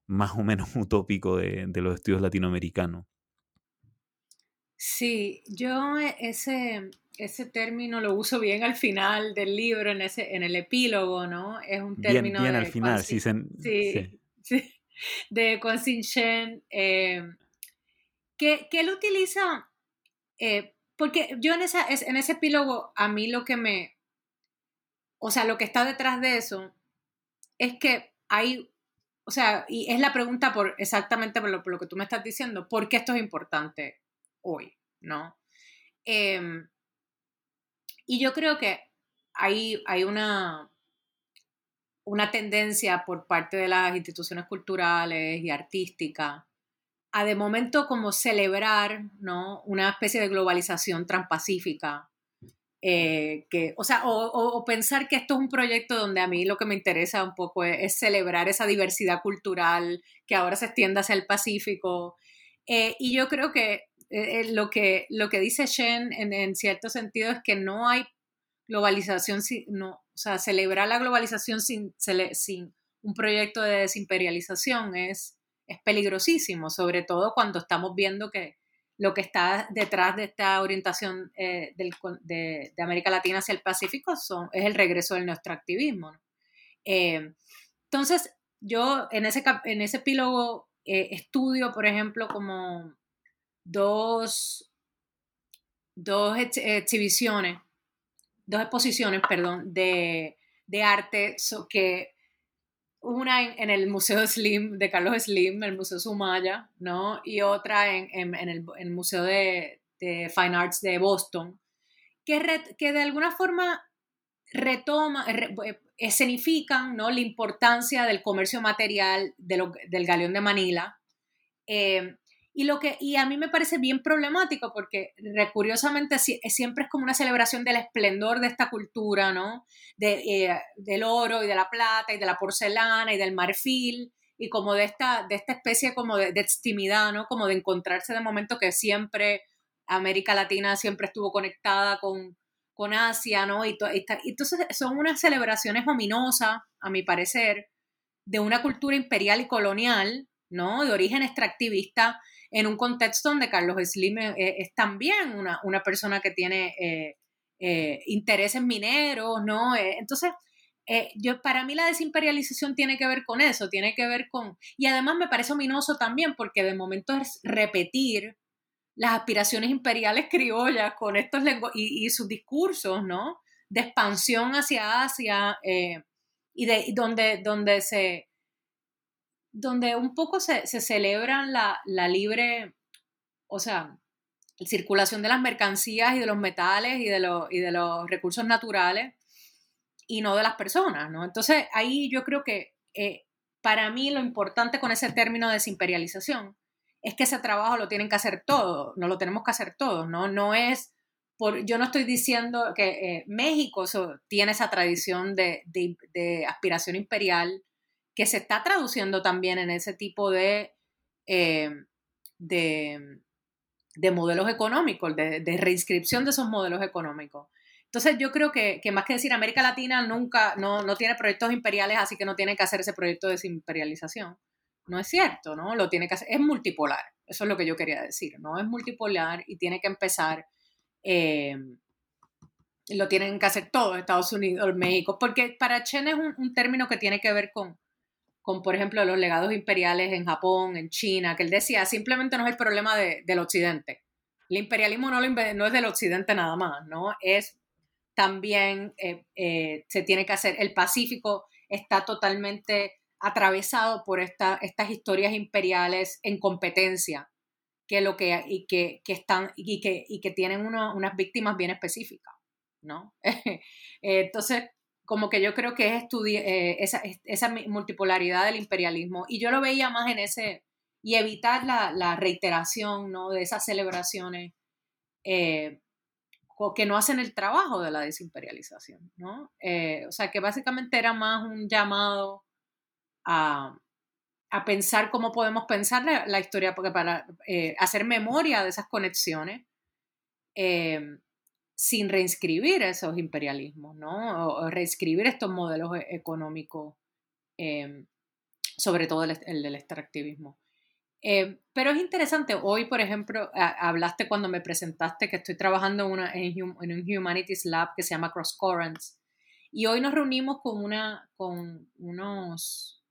más o menos utópico de, de, los estudios latinoamericanos. Sí, yo e, ese, ese término lo uso bien al final del libro, en, ese, en el epílogo, ¿no? Es un término... Bien, bien al final, sí, sí, De Quan Shen. Eh, que, él utiliza, eh, porque yo en, esa, en ese epílogo, a mí lo que me, o sea, lo que está detrás de eso es que hay, o sea, y es la pregunta por exactamente por lo, por lo que tú me estás diciendo, ¿por qué esto es importante hoy? ¿No? Em, y yo creo que hay, hay una, una tendencia por parte de las instituciones culturales y artísticas a de momento como celebrar ¿no? una especie de globalización transpacífica. Eh, que, o sea, o, pensar que esto es un proyecto donde a mí lo que me interesa un poco es, celebrar esa diversidad cultural que ahora se extiende hacia el Pacífico. Eh, y yo creo que, eh, lo que lo que dice Shen en, en, cierto sentido es que no hay globalización, no, o sea, celebrar la globalización sin, sin un proyecto de desimperialización es es peligrosísimo, sobre todo cuando estamos viendo que lo que está detrás de esta orientación eh, de, América Latina hacia el Pacífico son, es el regreso del nuestro activismo. Eh, entonces, yo en ese, en ese epílogo eh, estudio, por ejemplo, como dos, dos exhibiciones, dos exposiciones, perdón, de, de arte que una en, el Museo Slim, de Carlos Slim, el Museo Sumaya, ¿no? Y otra en, en, el, Museo de, de, Fine Arts de Boston, que, que de alguna forma retoma, eh, escenifican ¿no? la importancia del comercio material de del galeón de Manila. Eh, Y, lo que, y a mí me parece bien problemático porque curiosamente siempre es como una celebración del esplendor de esta cultura, ¿no? De, eh, del oro y de la plata y de la porcelana y del marfil y como de esta, de esta especie como de, extimidad, ¿no? Como de encontrarse de momento que siempre América Latina siempre estuvo conectada con, con Asia, ¿no? Y, y, entonces son unas celebraciones ominosas, a mi parecer, de una cultura imperial y colonial, ¿no? De origen extractivista en un contexto donde Carlos Slim es, también una, una, persona que tiene eh, eh, intereses mineros, ¿no? Eh, entonces, yo, para mí la desimperialización tiene que ver con eso, tiene que ver con... Y además me parece ominoso también porque de momento es repetir las aspiraciones imperiales criollas con estos y, y, sus discursos, ¿no? De expansión hacia Asia y de donde, donde se donde un poco se, se celebran la, libre, o sea, la circulación de las mercancías y de los metales y de, y de los recursos naturales y no de las personas, ¿no? Entonces ahí yo creo que eh, para mí lo importante con ese término de desimperialización es que ese trabajo lo tienen que hacer todos, no lo tenemos que hacer todos, ¿no? No es, por, yo no estoy diciendo que eh, México tiene esa tradición de, de aspiración imperial, que se está traduciendo también en ese tipo de, eh, de, modelos económicos, de, reinscripción de esos modelos económicos. Entonces yo creo que, más que decir América Latina nunca, no, no, tiene proyectos imperiales, así que no tiene que hacer ese proyecto de desimperialización. No es cierto, ¿no? Lo tiene que hacer, es multipolar, eso es lo que yo quería decir, ¿no? Es multipolar y tiene que empezar, eh, lo tienen que hacer todos, Estados Unidos, México, porque para Chen es un término que tiene que ver con, con, por ejemplo, los legados imperiales en Japón, en China, que él decía, simplemente no es el problema del occidente. El imperialismo no, no, es del occidente nada más, ¿no? Es también, eh, eh, se tiene que hacer, el Pacífico está totalmente atravesado por esta, estas historias imperiales en competencia, que lo que, y que, están, y que, y que tienen unas víctimas bien específicas, ¿no? Entonces, como que yo creo que es eh, esa, esa, multipolaridad del imperialismo y yo lo veía más en ese, y evitar la, la reiteración ¿no? de esas celebraciones eh, que no hacen el trabajo de la desimperialización, ¿no? Eh, o sea, que básicamente era más un llamado a, a pensar cómo podemos pensar la, historia, porque para hacer memoria de esas conexiones, sin reinscribir esos imperialismos, ¿no? O, reescribir estos modelos e, económicos, em, sobre todo el, del extractivismo. Em, pero es interesante, hoy por ejemplo, hablaste cuando me presentaste que estoy trabajando en, una, en, un Humanities Lab que se llama Cross Currents, y hoy nos reunimos con, una, con unos,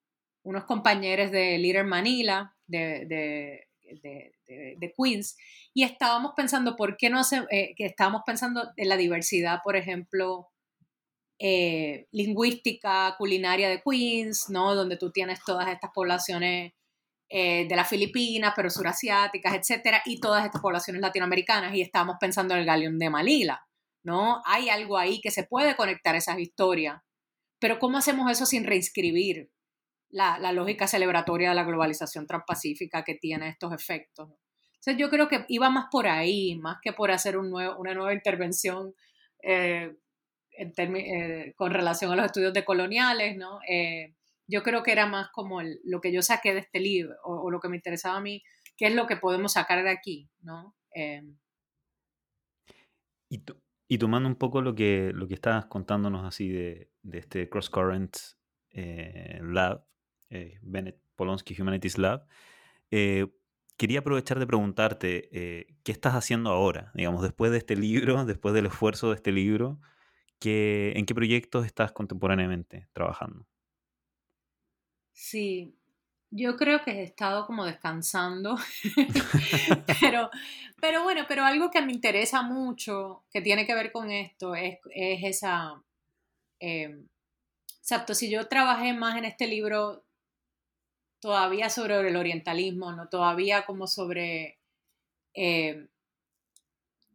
unos compañeros de Leader Manila, de, de, Queens, y estábamos pensando, ¿por qué no hace, eh, que estábamos pensando en la diversidad, por ejemplo, eh, lingüística, culinaria de Queens, ¿no? Donde tú tienes todas estas poblaciones eh, de las Filipinas, pero surasiáticas, etcétera, y todas estas poblaciones latinoamericanas, y estábamos pensando en el galeón de Malila, ¿no? Hay algo ahí que se puede conectar esas historias, pero ¿cómo hacemos eso sin reinscribir la, la, lógica celebratoria de la globalización transpacífica que tiene estos efectos. Entonces yo creo que iba más por ahí, más que por hacer un nuevo, una nueva intervención eh, eh, con relación a los estudios de coloniales, ¿no? Eh, yo creo que era más como lo que yo saqué de este libro o, lo que me interesaba a mí, qué es lo que podemos sacar de aquí, ¿no? y, y, tomando un poco lo que, lo que estabas contándonos así de, de este Cross Current Lab, eh, Bennett Polonsky Humanities Lab. Eh, quería aprovechar de preguntarte, eh, ¿qué estás haciendo ahora? Digamos, después de este libro, después del esfuerzo de este libro, ¿qué, ¿en qué proyectos estás contemporáneamente trabajando? Sí, yo creo que he estado como descansando, pero, pero bueno, pero algo que me interesa mucho, que tiene que ver con esto, es, es esa... exacto, si yo trabajé más en este libro todavía sobre el orientalismo, ¿no? Todavía como sobre, eh,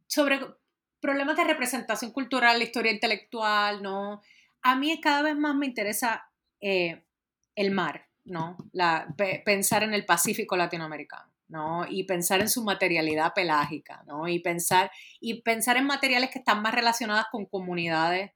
sobre problemas de representación cultural, la historia intelectual, ¿no? A mí cada vez más me interesa eh, el mar, ¿no? La, pensar en el Pacífico latinoamericano, ¿no? Y pensar en su materialidad pelágica, ¿no? Y pensar, y pensar en materiales que están más relacionadas con comunidades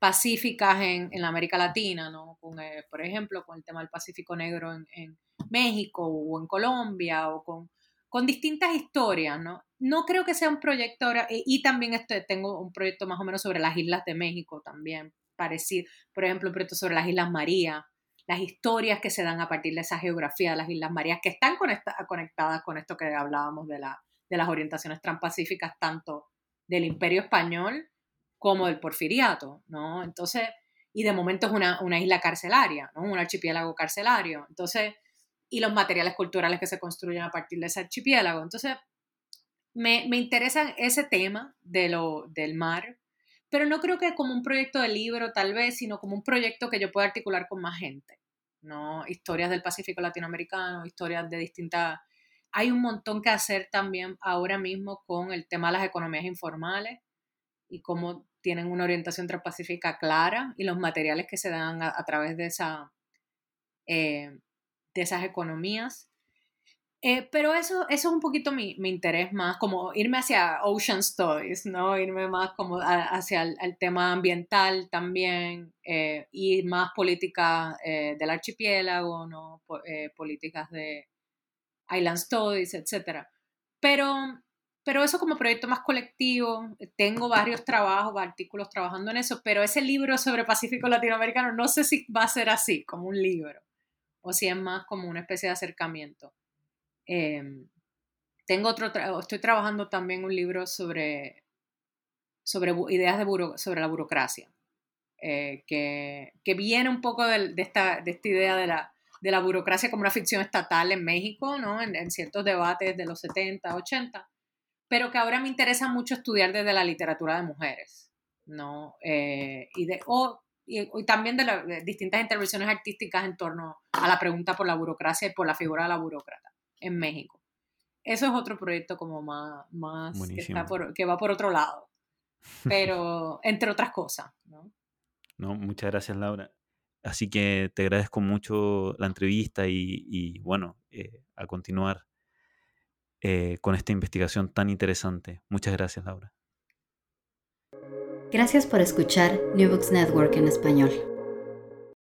pacíficas en, en la América Latina, ¿no? Con, eh, por ejemplo, con el tema del Pacífico Negro en, en México o en Colombia o con, con, distintas historias, ¿no? No creo que sea un proyecto ahora, y también este, tengo un proyecto más o menos sobre las islas de México también, parecido, por ejemplo, un proyecto sobre las Islas María, las historias que se dan a partir de esa geografía de las Islas Marías, que están conectadas con esto que hablábamos de, la, de las orientaciones transpacíficas, tanto del Imperio Español como del Porfiriato, ¿no? Entonces, y de momento es una, una isla carcelaria, ¿no? Un archipiélago carcelario. Entonces, y los materiales culturales que se construyen a partir de ese archipiélago. Entonces, me, me interesa ese tema de lo, del mar, pero no creo que como un proyecto de libro tal vez, sino como un proyecto que yo pueda articular con más gente, ¿no? Historias del Pacífico latinoamericano, historias de distintas... Hay un montón que hacer también ahora mismo con el tema de las economías informales y cómo tienen una orientación transpacífica clara y los materiales que se dan a, través de, esa, eh, de esas economías. Eh, pero eso, eso es un poquito mi, mi, interés más, como irme hacia Ocean Stories, ¿no? Irme más como hacia el, tema ambiental también eh, y más política del archipiélago, ¿no? políticas de Island Stories, etc. Pero pero eso como proyecto más colectivo, tengo varios trabajos, artículos trabajando en eso, pero ese libro sobre Pacífico Latinoamericano no sé si va a ser así, como un libro, o si es más como una especie de acercamiento. Em, tengo otro, estoy trabajando también un libro sobre, sobre ideas de sobre la burocracia, eh, que, que, viene un poco de, esta, de esta idea de la, de la burocracia como una ficción estatal en México, ¿no? en, en ciertos debates de los 70, 80 pero que ahora me interesa mucho estudiar desde la literatura de mujeres, ¿no? Eh, y, de, y, también de, las distintas intervenciones artísticas en torno a la pregunta por la burocracia y por la figura de la burócrata en México. Eso es otro proyecto como más, más que, que, va por otro lado, pero entre otras cosas, ¿no? No, muchas gracias Laura. Así que te agradezco mucho la entrevista y, y bueno, eh, a continuar eh, con esta investigación tan interesante. Muchas gracias, Laura. Gracias por escuchar New Books Network en español.